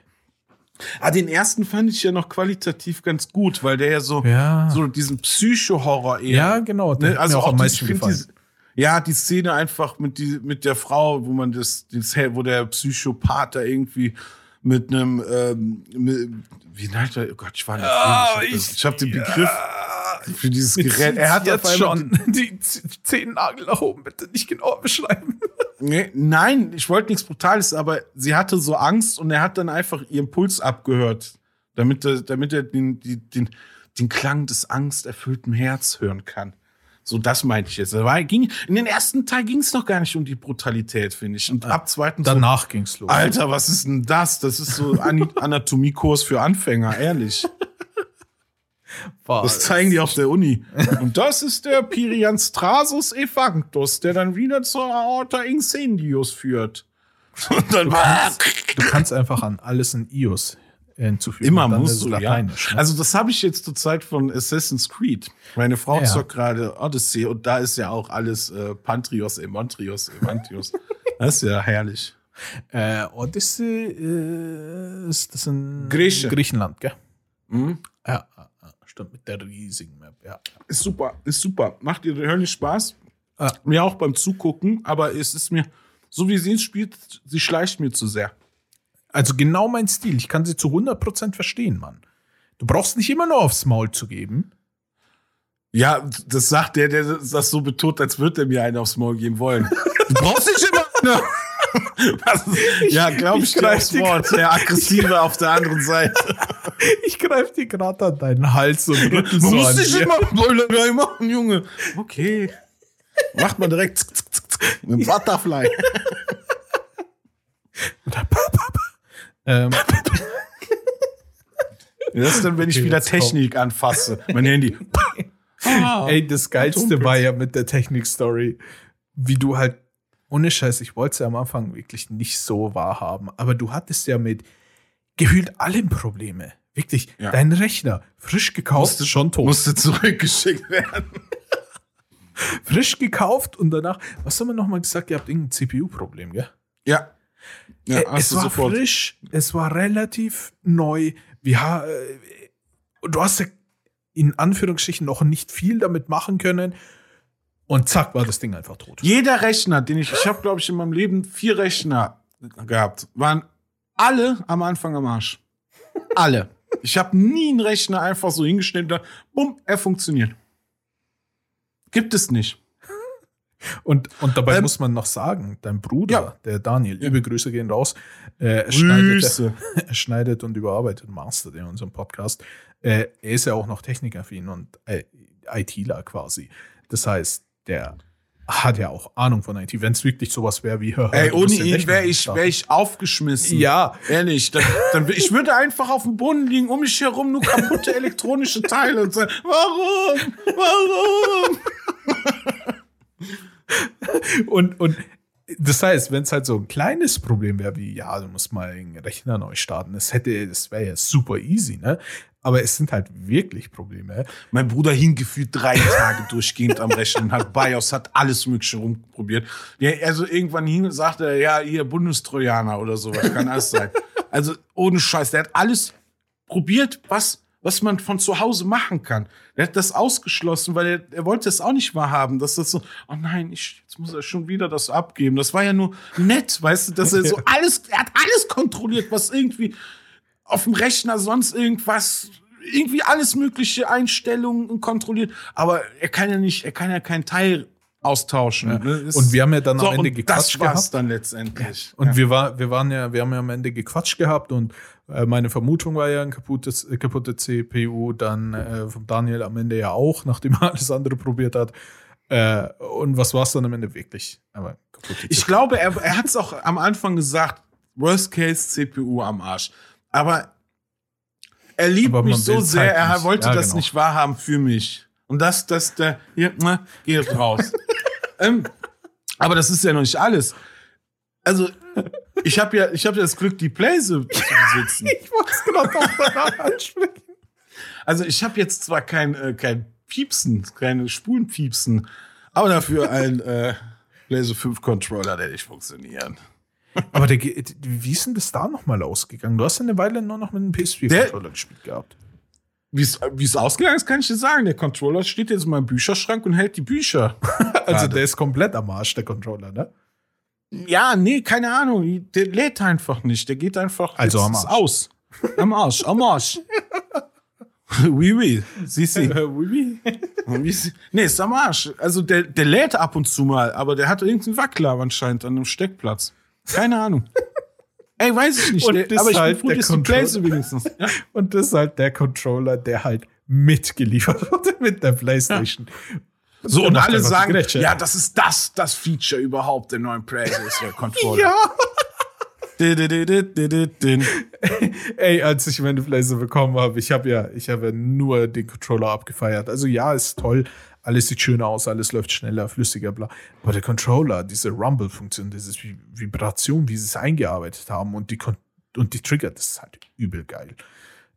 Ah, den ersten fand ich ja noch qualitativ ganz gut, weil der ja so, ja. so diesen Psycho-Horror eher. Ja, genau. Ne? Also auch, auch am meisten gefallen. Die, ja, die Szene einfach mit, die, mit der Frau, wo man das, das wo der Psychopath da irgendwie mit einem, ähm, mit, wie nennt er? Oh Gott, ich war nicht. Oh, ich, ich habe den Begriff. Ja für dieses Gerät. Er hat jetzt schon die Zehennagel nach oben, bitte nicht genauer beschreiben. Nee, nein, ich wollte nichts Brutales, aber sie hatte so Angst und er hat dann einfach ihren Puls abgehört, damit er, damit er den, den, den Klang des angsterfüllten Herz hören kann. So, das meinte ich jetzt. War, ging, in den ersten Teil ging es noch gar nicht um die Brutalität, finde ich. Und ab zweiten Danach so, ging's los. Alter, was ist denn das? Das ist so Anatomiekurs für Anfänger, ehrlich. Boah, das zeigen die auf der Uni. Und das ist der Pirianstrasus evanctus, der dann wieder zur Aorta incendius führt. Und dann du, kannst, du kannst einfach an alles ein Ius hinzufügen. Immer musst du, ja. Ne? Also das habe ich jetzt zur Zeit von Assassin's Creed. Meine Frau ja. zockt gerade Odyssey und da ist ja auch alles äh, Pantrios, Emontrios, Emantios. das ist ja herrlich. Äh, Odyssey äh, ist das in Grieche. Griechenland, gell? Mhm. Ja, stimmt, mit der riesigen Map, ja. Ist super, ist super. Macht ihr hörlich Spaß. Ah. Mir auch beim Zugucken, aber es ist mir, so wie sie es spielt, sie schleicht mir zu sehr. Also genau mein Stil. Ich kann sie zu 100% verstehen, Mann. Du brauchst nicht immer nur aufs Maul zu geben. Ja, das sagt der, der das so betont, als würde er mir einen aufs Maul geben wollen. Du brauchst nicht immer. Ja, glaube ich, ich dir aufs Wort. Der aggressive auf der anderen Seite. Ich greife dir gerade an deinen Hals und rüttel so musst nicht immer Bäulerei machen, Junge. Okay. Macht man direkt zick, zick, zick, mit dem Butterfly. ähm. Das ist dann, wenn ich wieder Technik anfasse. Mein Handy. Ah, Ey, das Geilste war ja mit der Technik-Story, wie du halt, ohne Scheiß, ich wollte es ja am Anfang wirklich nicht so wahrhaben, aber du hattest ja mit gefühlt allen Probleme. Wirklich, ja. dein Rechner, frisch gekauft, musste, schon tot. Musste zurückgeschickt werden. frisch gekauft und danach, was haben wir nochmal gesagt? Ihr habt irgendein CPU-Problem, gell? Ja. ja äh, es war sofort. frisch, es war relativ neu. Wir, äh, du hast ja in Anführungsstrichen noch nicht viel damit machen können. Und zack, war das Ding einfach tot. Jeder Rechner, den ich, ich habe, glaube ich, in meinem Leben vier Rechner gehabt, waren alle am Anfang am Arsch. Alle. Ich habe nie einen Rechner einfach so hingestellt, bumm, er funktioniert. Gibt es nicht. Und, und dabei ähm, muss man noch sagen, dein Bruder, ja. der Daniel, liebe Grüße gehen raus, äh, schneidet, er schneidet und überarbeitet Master in unserem Podcast. Äh, er ist ja auch noch technikaffin und äh, ITler quasi. Das heißt, der hat ja auch Ahnung von IT. Wenn es wirklich sowas wäre wie Ey, ohne ihn wäre ich, wär ich aufgeschmissen. Ja. Ehrlich. Dann, dann, ich würde einfach auf dem Boden liegen, um mich herum nur kaputte elektronische Teile und sagen, warum? Warum? und, und das heißt, wenn es halt so ein kleines Problem wäre, wie, ja, du musst mal einen Rechner neu starten, das hätte, das wäre ja super easy, ne? Aber es sind halt wirklich Probleme. Mein Bruder hing gefühlt drei Tage durchgehend am Rechnen, hat BIOS, hat alles Mögliche rumprobiert. Ja, also irgendwann hing und sagte er, ja, ihr Bundestrojaner oder sowas, kann alles sein. Also ohne Scheiß, der hat alles probiert, was was man von zu Hause machen kann. Er hat das ausgeschlossen, weil er, er wollte es auch nicht wahrhaben, dass das so, oh nein, ich, jetzt muss er schon wieder das abgeben. Das war ja nur nett, weißt du, dass er so alles, er hat alles kontrolliert, was irgendwie auf dem Rechner sonst irgendwas, irgendwie alles mögliche Einstellungen kontrolliert. Aber er kann ja nicht, er kann ja keinen Teil austauschen. Ja. Ne? Und wir haben ja dann so, am Ende gequatscht das gehabt. dann letztendlich. Und ja. wir, war, wir waren ja, wir haben ja am Ende gequatscht gehabt und äh, meine Vermutung war ja ein kaputtes, äh, kaputte CPU, dann äh, vom Daniel am Ende ja auch, nachdem er alles andere probiert hat. Äh, und was war es dann am Ende wirklich? Aber ich glaube, er, er hat es auch am Anfang gesagt, Worst Case CPU am Arsch. Aber er liebt mich so sehr, er nicht. wollte ja, das genau. nicht wahrhaben für mich. Und das, das, der, hier, na, geht raus. ähm, aber das ist ja noch nicht alles. Also, ich habe ja, ich habe ja das Glück, die Playse zu besitzen. ich wollte es auch danach ansprechen. Also, ich habe jetzt zwar kein, äh, kein Piepsen, keine Spulenpiepsen, aber dafür ein äh, Playse 5 Controller, der nicht funktioniert. Aber der, wie ist denn das da nochmal ausgegangen? Du hast ja eine Weile nur noch mit einem PS4-Controller gespielt gehabt. Wie es ausgegangen ist, kann ich dir sagen. Der Controller steht jetzt in meinem Bücherschrank und hält die Bücher. also der ist komplett am Arsch, der Controller, ne? Ja, nee, keine Ahnung. Der lädt einfach nicht. Der geht einfach also am Arsch. aus. Am Arsch, am Arsch. oui, oui. Siehst du? oui, oui. nee, ist am Arsch. Also der, der lädt ab und zu mal, aber der hat irgendeinen Wackler anscheinend an einem Steckplatz. Keine Ahnung. Ey, weiß ich nicht. Der, aber ich halt bin froh, dass die Plays wenigstens. Ja? Und das ist halt der Controller, der halt mitgeliefert wurde mit der PlayStation. Ja. So, und alle sagen, ja, das ist das, das Feature überhaupt der neuen PlayStation Controller. ja. Ey, als ich meine PlayStation bekommen habe, ich habe ja, ich habe ja nur den Controller abgefeiert. Also ja, ist toll, alles sieht schöner aus, alles läuft schneller, flüssiger, bla. Aber der Controller, diese Rumble-Funktion, diese Vibration, wie sie es eingearbeitet haben und die, und die Trigger, das ist halt übel geil.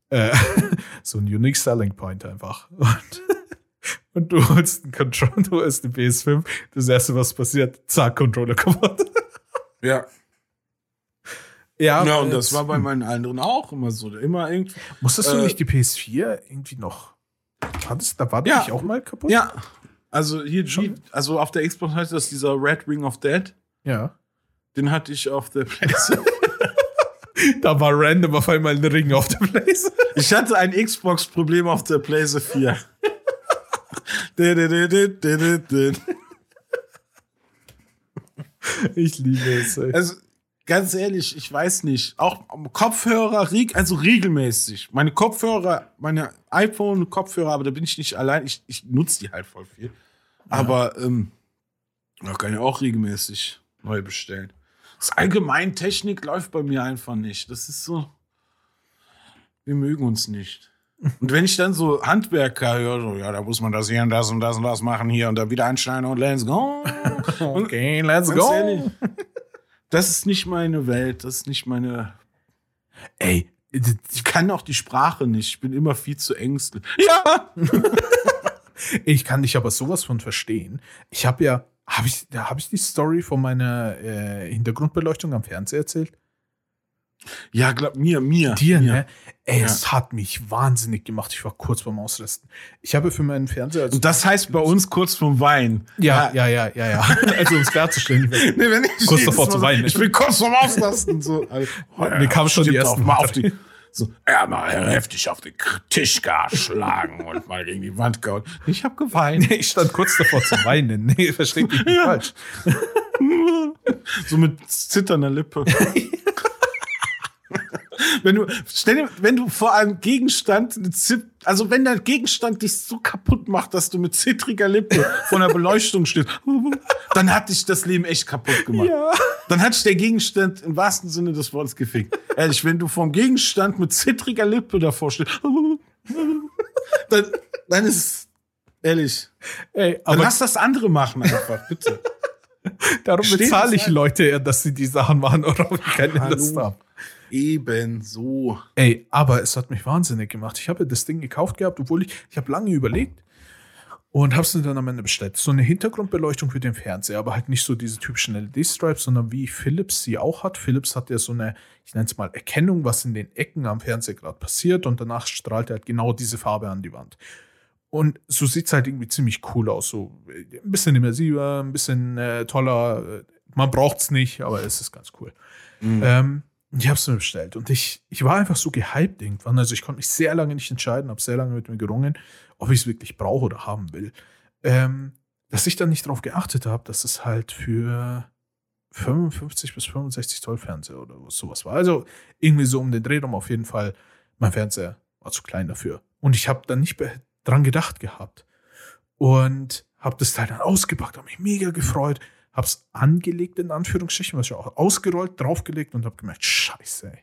Äh, so ein unique selling point einfach. Und, und du holst einen Controller, du hast eine PS5, das erste, was passiert, zack, Controller kaputt. Ja. Ja, ja und das war bei meinen anderen auch immer so. Immer irgendwie. Musstest du äh, nicht die PS4 irgendwie noch Hattest, da war ja, auch mal kaputt? Ja. Also hier, Schon? also auf der Xbox heißt das dieser Red Ring of Dead. Ja. Den hatte ich auf der PlayStation. da war random auf einmal ein Ring auf der PlayStation. Ich hatte ein Xbox-Problem auf der PlayStation 4. Ich liebe es. Ey. Also, ganz ehrlich, ich weiß nicht. Auch Kopfhörer, also regelmäßig. Meine Kopfhörer, meine iPhone-Kopfhörer, aber da bin ich nicht allein. Ich, ich nutze die halt voll viel. Aber ähm, da kann ich auch regelmäßig neu bestellen. Das allgemein Technik läuft bei mir einfach nicht. Das ist so. Wir mögen uns nicht. Und wenn ich dann so Handwerker höre, so, ja, da muss man das hier und das und das und das machen hier und da wieder anschneiden und let's go. okay, let's go. Ehrlich, das ist nicht meine Welt, das ist nicht meine. Ey, ich kann auch die Sprache nicht. Ich bin immer viel zu ängstlich. Ja! ich kann dich aber sowas von verstehen. Ich habe ja, habe ich, hab ich die Story von meiner äh, Hintergrundbeleuchtung am Fernseher erzählt? Ja, glaub mir, mir. Dir, mir. ne? Ey, ja. es hat mich wahnsinnig gemacht. Ich war kurz beim Ausrüsten. Ich habe für meinen Fernseher. Also das heißt bei uns kurz vorm Wein. Ja, ja, ja, ja, ja. also ums klarzustellen. nee, wenn ich kurz davor zu weinen. Ich bin kurz vorm Ausrasten. So. Also, oh, ja, Mir kam schon die ersten mal auf die. So, ja, mal heftig auf den Tisch geschlagen und mal gegen die Wand gehauen. Ich habe geweint. Nee, ich stand kurz davor zu weinen. Nee, versteht mich nicht ja. falsch. so mit zitternder Lippe. Wenn du, stell dir, wenn du vor einem Gegenstand, also wenn der Gegenstand dich so kaputt macht, dass du mit zittriger Lippe vor einer Beleuchtung stehst, dann hat dich das Leben echt kaputt gemacht. Ja. Dann hat dich der Gegenstand im wahrsten Sinne des Wortes gefickt. Ehrlich, wenn du vom Gegenstand mit zittriger Lippe davor stehst, dann, dann ist es, ehrlich. Ey, aber dann lass das andere machen einfach, bitte. Darum bezahle ich Leute, dass sie die Sachen machen oder ich keine Lust haben. Ebenso. Ey, aber es hat mich wahnsinnig gemacht. Ich habe das Ding gekauft gehabt, obwohl ich, ich habe lange überlegt und habe es dann am Ende bestellt. So eine Hintergrundbeleuchtung für den Fernseher, aber halt nicht so diese typischen LED-Stripes, sondern wie Philips sie auch hat. Philips hat ja so eine, ich nenne es mal Erkennung, was in den Ecken am Fernseher gerade passiert und danach strahlt er halt genau diese Farbe an die Wand. Und so sieht es halt irgendwie ziemlich cool aus. So ein bisschen immersiver, ein bisschen äh, toller. Man braucht es nicht, aber es ist ganz cool. Mhm. Ähm, ich habe es mir bestellt und ich, ich war einfach so gehypt irgendwann. Also ich konnte mich sehr lange nicht entscheiden, habe sehr lange mit mir gerungen, ob ich es wirklich brauche oder haben will. Ähm, dass ich dann nicht darauf geachtet habe, dass es halt für 55 bis 65 Zoll Fernseher oder sowas war. Also irgendwie so um den Dreh rum auf jeden Fall. Mein Fernseher war zu klein dafür. Und ich habe dann nicht dran gedacht gehabt. Und habe das Teil dann ausgepackt, habe mich mega gefreut hab's angelegt, in Anführungsstrichen, was ich auch ausgerollt, draufgelegt und hab gemerkt, scheiße, ey.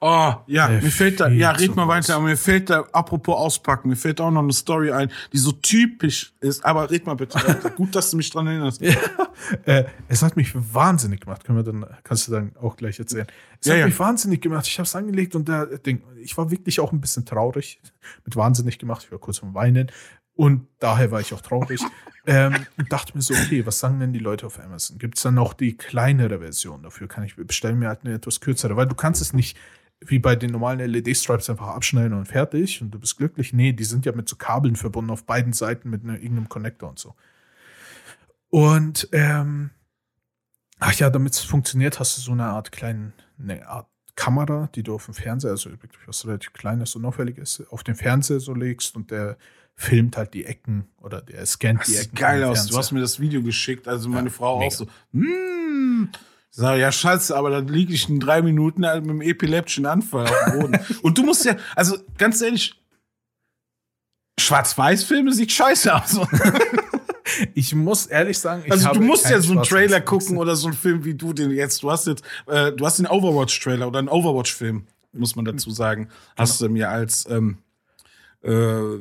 Oh, ja, mir fällt da, ja, red mal weiter, aber mir fällt da, apropos auspacken, mir fällt auch noch eine Story ein, die so typisch ist, aber red mal bitte. Gut, dass du mich dran erinnerst. ja, äh, es hat mich wahnsinnig gemacht, können wir dann, kannst du dann auch gleich erzählen. Es ja, hat ja. mich wahnsinnig gemacht, ich hab's angelegt und der Ding, ich war wirklich auch ein bisschen traurig, mit wahnsinnig gemacht, ich war kurz vom Weinen, und daher war ich auch traurig. ähm, und dachte mir so, okay, was sagen denn die Leute auf Amazon? Gibt es dann noch die kleinere Version dafür? Kann ich bestellen mir halt eine etwas kürzere, weil du kannst es nicht wie bei den normalen LED-Stripes einfach abschneiden und fertig und du bist glücklich. Nee, die sind ja mit so Kabeln verbunden auf beiden Seiten mit einer, irgendeinem Connector und so. Und ähm, ach ja, damit es funktioniert, hast du so eine Art kleinen, eine Art Kamera, die du auf dem Fernseher, also wirklich was relativ Kleines und auffälliges, auf den Fernseher so legst und der filmt halt die Ecken oder der scannt das die Ecken. Sieht geil aus. Du hast mir das Video geschickt, also meine ja, Frau mega. auch so. Mm. Ich sage, ja, Schatz, aber dann liege ich in drei Minuten mit einem epileptischen Anfall auf dem Boden. Und du musst ja, also ganz ehrlich, Schwarz-Weiß-Filme sieht scheiße aus. ich muss ehrlich sagen, ich also du musst ja so einen Trailer gucken oder so einen Film wie du den jetzt. Du hast jetzt, äh, du hast den Overwatch-Trailer oder einen Overwatch-Film, muss man dazu sagen, hast genau. du mir als ähm, äh,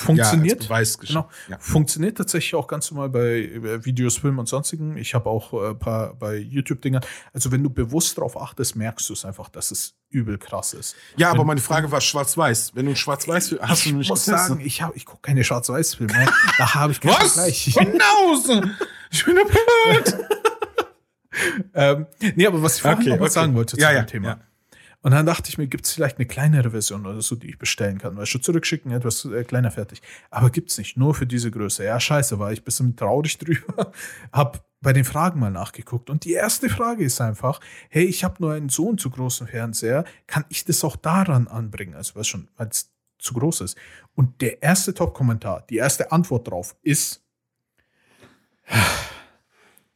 Funktioniert. Ja, genau. Ja. Funktioniert tatsächlich auch ganz normal bei Videos, Filmen und sonstigen. Ich habe auch ein äh, paar bei YouTube-Dingern. Also, wenn du bewusst darauf achtest, merkst du es einfach, dass es übel krass ist. Ja, wenn, aber meine Frage war schwarz-weiß. Wenn du schwarz-weiß hast du nicht Ich muss sagen, ich, ich gucke keine Schwarz-Weiß-Filme. da habe ich keinen Was? Vergleich. Genau Ich bin ähm, nee, aber was ich vorhin okay, noch okay. sagen wollte zu ja, dem ja, Thema. Und dann dachte ich mir, gibt es vielleicht eine kleinere Version oder so, die ich bestellen kann? Weißt du, zurückschicken, etwas äh, kleiner fertig. Aber gibt es nicht, nur für diese Größe. Ja, scheiße, war ich ein bisschen traurig drüber. Hab bei den Fragen mal nachgeguckt. Und die erste Frage ist einfach, hey, ich habe nur einen so und zu großen Fernseher, kann ich das auch daran anbringen? Also, was schon, weil es zu groß ist. Und der erste Top-Kommentar, die erste Antwort drauf ist,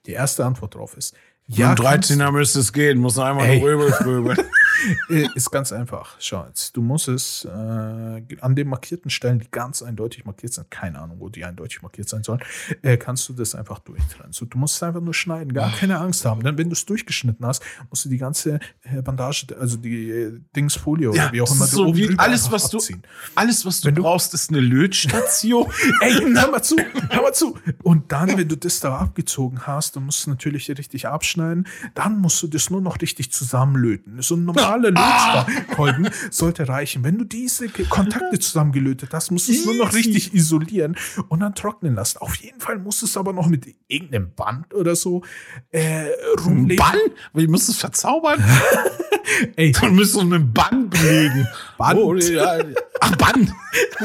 Die erste Antwort drauf ist, ja, um 13er müsste es gehen, muss einmal rüber, ist ganz einfach. Schau jetzt, du musst es äh, an den markierten Stellen, die ganz eindeutig markiert sind, keine Ahnung, wo die eindeutig markiert sein sollen, äh, kannst du das einfach durchtrennen. So, du musst es einfach nur schneiden, gar keine Angst haben. Denn wenn du es durchgeschnitten hast, musst du die ganze äh, Bandage, also die äh, Dingsfolie oder ja, wie auch immer, so oben wie alles, was du, alles, was du wenn brauchst, ist eine Lötstation. Ey, hör mal zu, hör mal zu. Und dann, wenn du das da abgezogen hast, dann musst du natürlich richtig abschneiden. Dann musst du das nur noch richtig zusammenlöten. So ein normale Lötkolben sollte reichen. Wenn du diese Kontakte zusammengelötet hast, musst du es nur noch richtig isolieren und dann trocknen lassen. Auf jeden Fall musst du es aber noch mit irgendeinem Band oder so äh, rumlegen. Band? Wie musst du es verzaubern? Ey. Du müsstest es mit einem Band belegen. Band? Oh, ja. Ach, Band.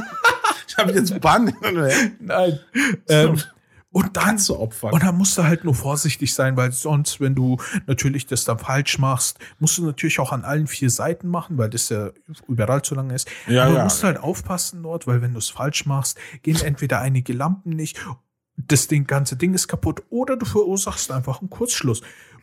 ich habe jetzt Band. Nein. Ähm, und dann zu opfern. Und dann musst du halt nur vorsichtig sein, weil sonst, wenn du natürlich das dann falsch machst, musst du natürlich auch an allen vier Seiten machen, weil das ja überall zu lang ist. Ja, Aber ja. du musst halt aufpassen dort, weil wenn du es falsch machst, gehen entweder einige Lampen nicht, das Ding, ganze Ding ist kaputt, oder du verursachst einfach einen Kurzschluss.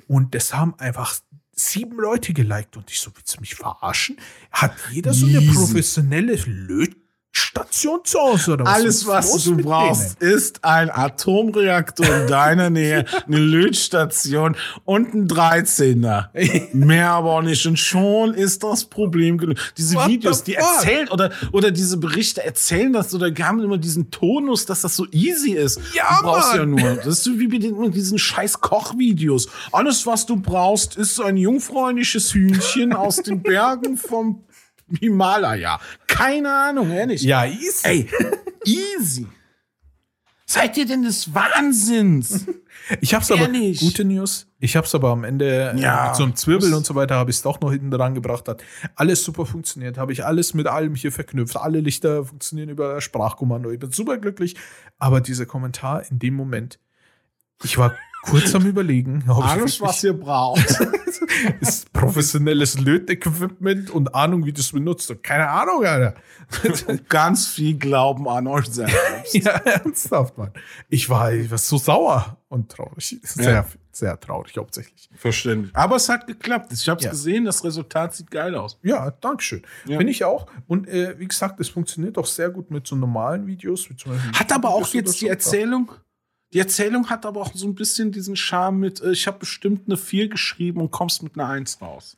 Und das haben einfach sieben Leute geliked und ich so, willst du mich verarschen? Hat jeder so eine professionelle Löt Station zu Hause oder was Alles, was du brauchst, denen? ist ein Atomreaktor in deiner Nähe, eine Lötstation und ein 13er. Mehr aber auch nicht. Und schon ist das Problem gelöst. Diese What Videos, die erzählen oder, oder diese Berichte erzählen das oder haben immer diesen Tonus, dass das so easy ist. Ja, du brauchst Mann. ja nur. Das ist so wie mit diesen scheiß Kochvideos. Alles, was du brauchst, ist ein jungfräuliches Hühnchen aus den Bergen vom Himalaya. Keine Ahnung, ehrlich. Ja, easy. Ey, easy. Seid ihr denn des Wahnsinns? Ich hab's aber, gute News, ich hab's aber am Ende äh, ja, mit so einem Zwirbel und so weiter, habe ich es doch noch hinten dran gebracht. Hat alles super funktioniert, habe ich alles mit allem hier verknüpft. Alle Lichter funktionieren über Sprachkommando. Ich bin super glücklich. Aber dieser Kommentar in dem Moment, ich war kurz am Überlegen. Alles, was ihr braucht. ist professionelles Lötequipment und Ahnung, wie du es benutzt. Und keine Ahnung, Alter. und ganz viel Glauben an euch selbst. ja, ernsthaft, Mann. Ich war, ich war so sauer und traurig. Sehr, ja. sehr traurig, hauptsächlich. Verständlich. Aber es hat geklappt. Ich habe es ja. gesehen, das Resultat sieht geil aus. Ja, Dankeschön. Ja. Bin ich auch. Und äh, wie gesagt, es funktioniert auch sehr gut mit so normalen Videos. hat aber auch jetzt die Erzählung. Die Erzählung hat aber auch so ein bisschen diesen Charme mit, äh, ich habe bestimmt eine 4 geschrieben und kommst mit einer 1 raus.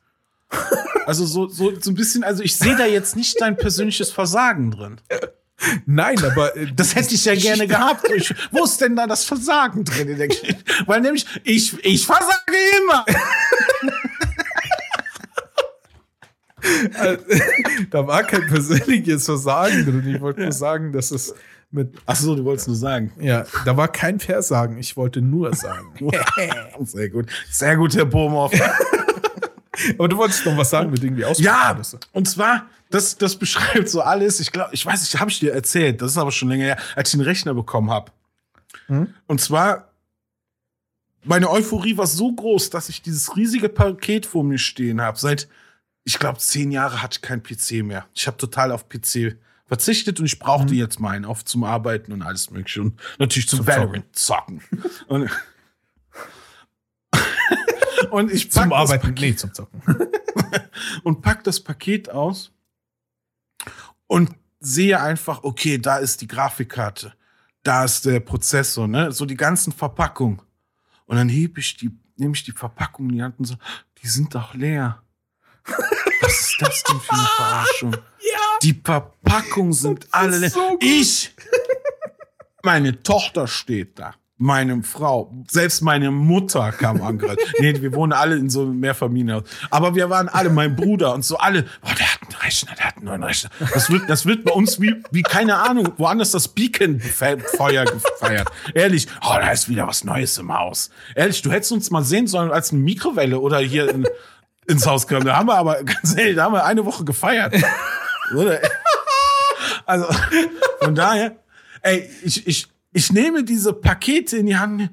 also so, so, so ein bisschen, also ich sehe da jetzt nicht dein persönliches Versagen drin. Nein, aber äh, das hätte ich ja gerne gehabt. Ich, wo ist denn da das Versagen drin in der Geschichte? Weil nämlich ich ich versage immer. da war kein persönliches Versagen drin. Ich wollte nur sagen, dass es mit. Ach so, du wolltest nur sagen. Ja, da war kein Versagen. Ich wollte nur sagen. Sehr gut. Sehr gut, Herr Bohmhoff. Aber du wolltest noch was sagen mit irgendwie aus. Ja, und zwar, das, das beschreibt so alles. Ich glaube, ich weiß nicht, habe ich dir erzählt. Das ist aber schon länger her, als ich den Rechner bekommen habe. Hm? Und zwar, meine Euphorie war so groß, dass ich dieses riesige Paket vor mir stehen habe. Seit, ich glaube, zehn Jahren hatte ich kein PC mehr. Ich habe total auf PC verzichtet und ich brauchte mhm. jetzt meinen auf zum Arbeiten und alles mögliche und natürlich zum, zum Valorant zocken. und, und ich pack zum Arbeiten, nee, zum Zocken. und pack das Paket aus und sehe einfach, okay, da ist die Grafikkarte, da ist der Prozessor, ne, so die ganzen Verpackungen. Und dann hebe ich die, nehme ich die Verpackung in die Hand und so, die sind doch leer. Was ist das denn für eine Verarschung? Ja. Die Verpackungen sind alle. So ich, meine Tochter steht da. Meine Frau, selbst meine Mutter kam angereist. nee, wir wohnen alle in so einem Mehrfamilienhaus. Aber wir waren alle, mein Bruder und so alle, boah, der hat einen Rechner, der hat einen neuen Rechner. Das wird, das wird bei uns wie, wie keine Ahnung, woanders das Beacon-Feuer gefeiert. Ehrlich, oh, da ist wieder was Neues im Haus. Ehrlich, du hättest uns mal sehen sollen als eine Mikrowelle oder hier in, ins Haus kam. Da haben wir aber, ganz ehrlich, da haben wir eine Woche gefeiert. also, von daher, ey, ich, ich, ich nehme diese Pakete in die Hand.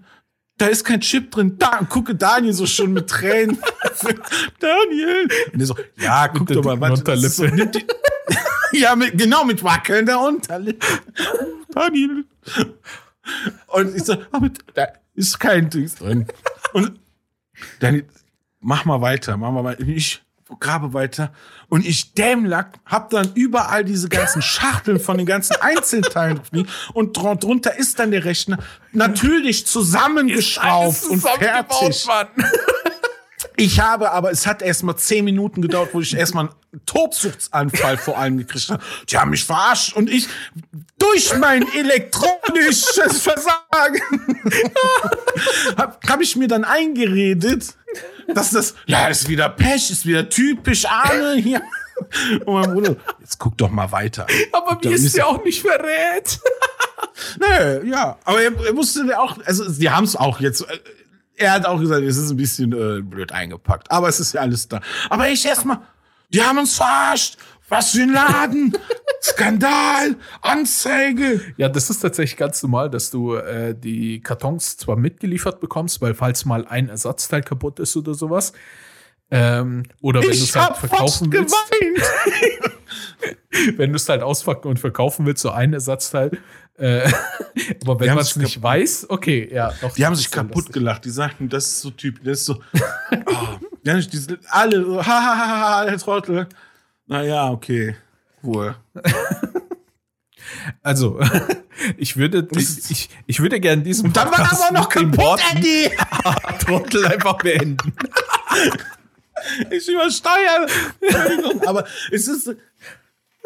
Da ist kein Chip drin. Da, gucke Daniel so schon mit Tränen. Daniel. Und er so, ja, guck doch mal, warte. So, die, ja, mit, genau, mit wackelnder Unterlippe. Daniel. Und ich so, aber da, ist kein Dings drin. Und dann mach mal weiter, mach mal weiter. Ich grabe weiter und ich Dämlack hab dann überall diese ganzen Schachteln von den ganzen Einzelteilen und drunter ist dann der Rechner natürlich zusammengeschraubt und fertig. Ich habe, aber es hat erst mal zehn Minuten gedauert, wo ich erstmal Tobsuchtsanfall vor allem gekriegt habe. Die haben mich verarscht und ich durch mein elektronisches Versagen habe hab ich mir dann eingeredet, dass das, ja, ist wieder Pech, ist wieder typisch Arne hier. Und mein Bruder, jetzt guck doch mal weiter. Aber wie ist der auch nicht verrät? nee, ja. Aber er, er musste auch, also die haben es auch jetzt äh, er hat auch gesagt, es ist ein bisschen äh, blöd eingepackt. Aber es ist ja alles da. Aber ich erstmal, die haben uns verarscht. Was für ein Laden! Skandal! Anzeige! Ja, das ist tatsächlich ganz normal, dass du äh, die Kartons zwar mitgeliefert bekommst, weil falls mal ein Ersatzteil kaputt ist oder sowas. Ähm, oder wenn du es halt verkaufen willst. wenn du es halt auspacken und verkaufen willst, so ein Ersatzteil, äh, aber wenn man es nicht weiß, okay, ja. Doch, die haben sich kaputt gelacht. Die sagten, das ist so typisch, das ist so. oh, ja, die sind alle so, hahaha, der Trottel. Naja, okay. Wohl. Also, ich würde, ich, ich, ich würde gerne diesen Und dann war aber noch kaputt, Andy! Trottel einfach beenden. ich übersteuere. aber es ist,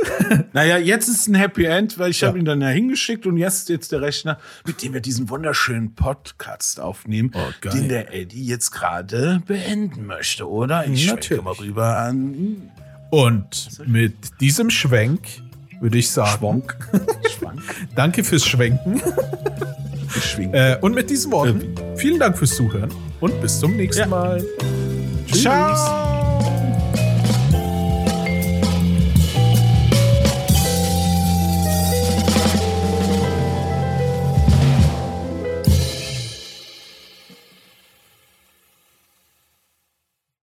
naja, jetzt ist ein Happy End, weil ich ja. habe ihn dann ja hingeschickt und jetzt jetzt der Rechner, mit dem wir diesen wunderschönen Podcast aufnehmen, oh, den der Eddie jetzt gerade beenden möchte, oder? Ich schwenke mal rüber an. Und mit diesem Schwenk würde ich sagen. Schwank. Schwank. Danke fürs Schwenken. Äh, und mit diesen Worten, vielen Dank fürs Zuhören und bis zum nächsten ja. Mal. Tschüss. Ciao.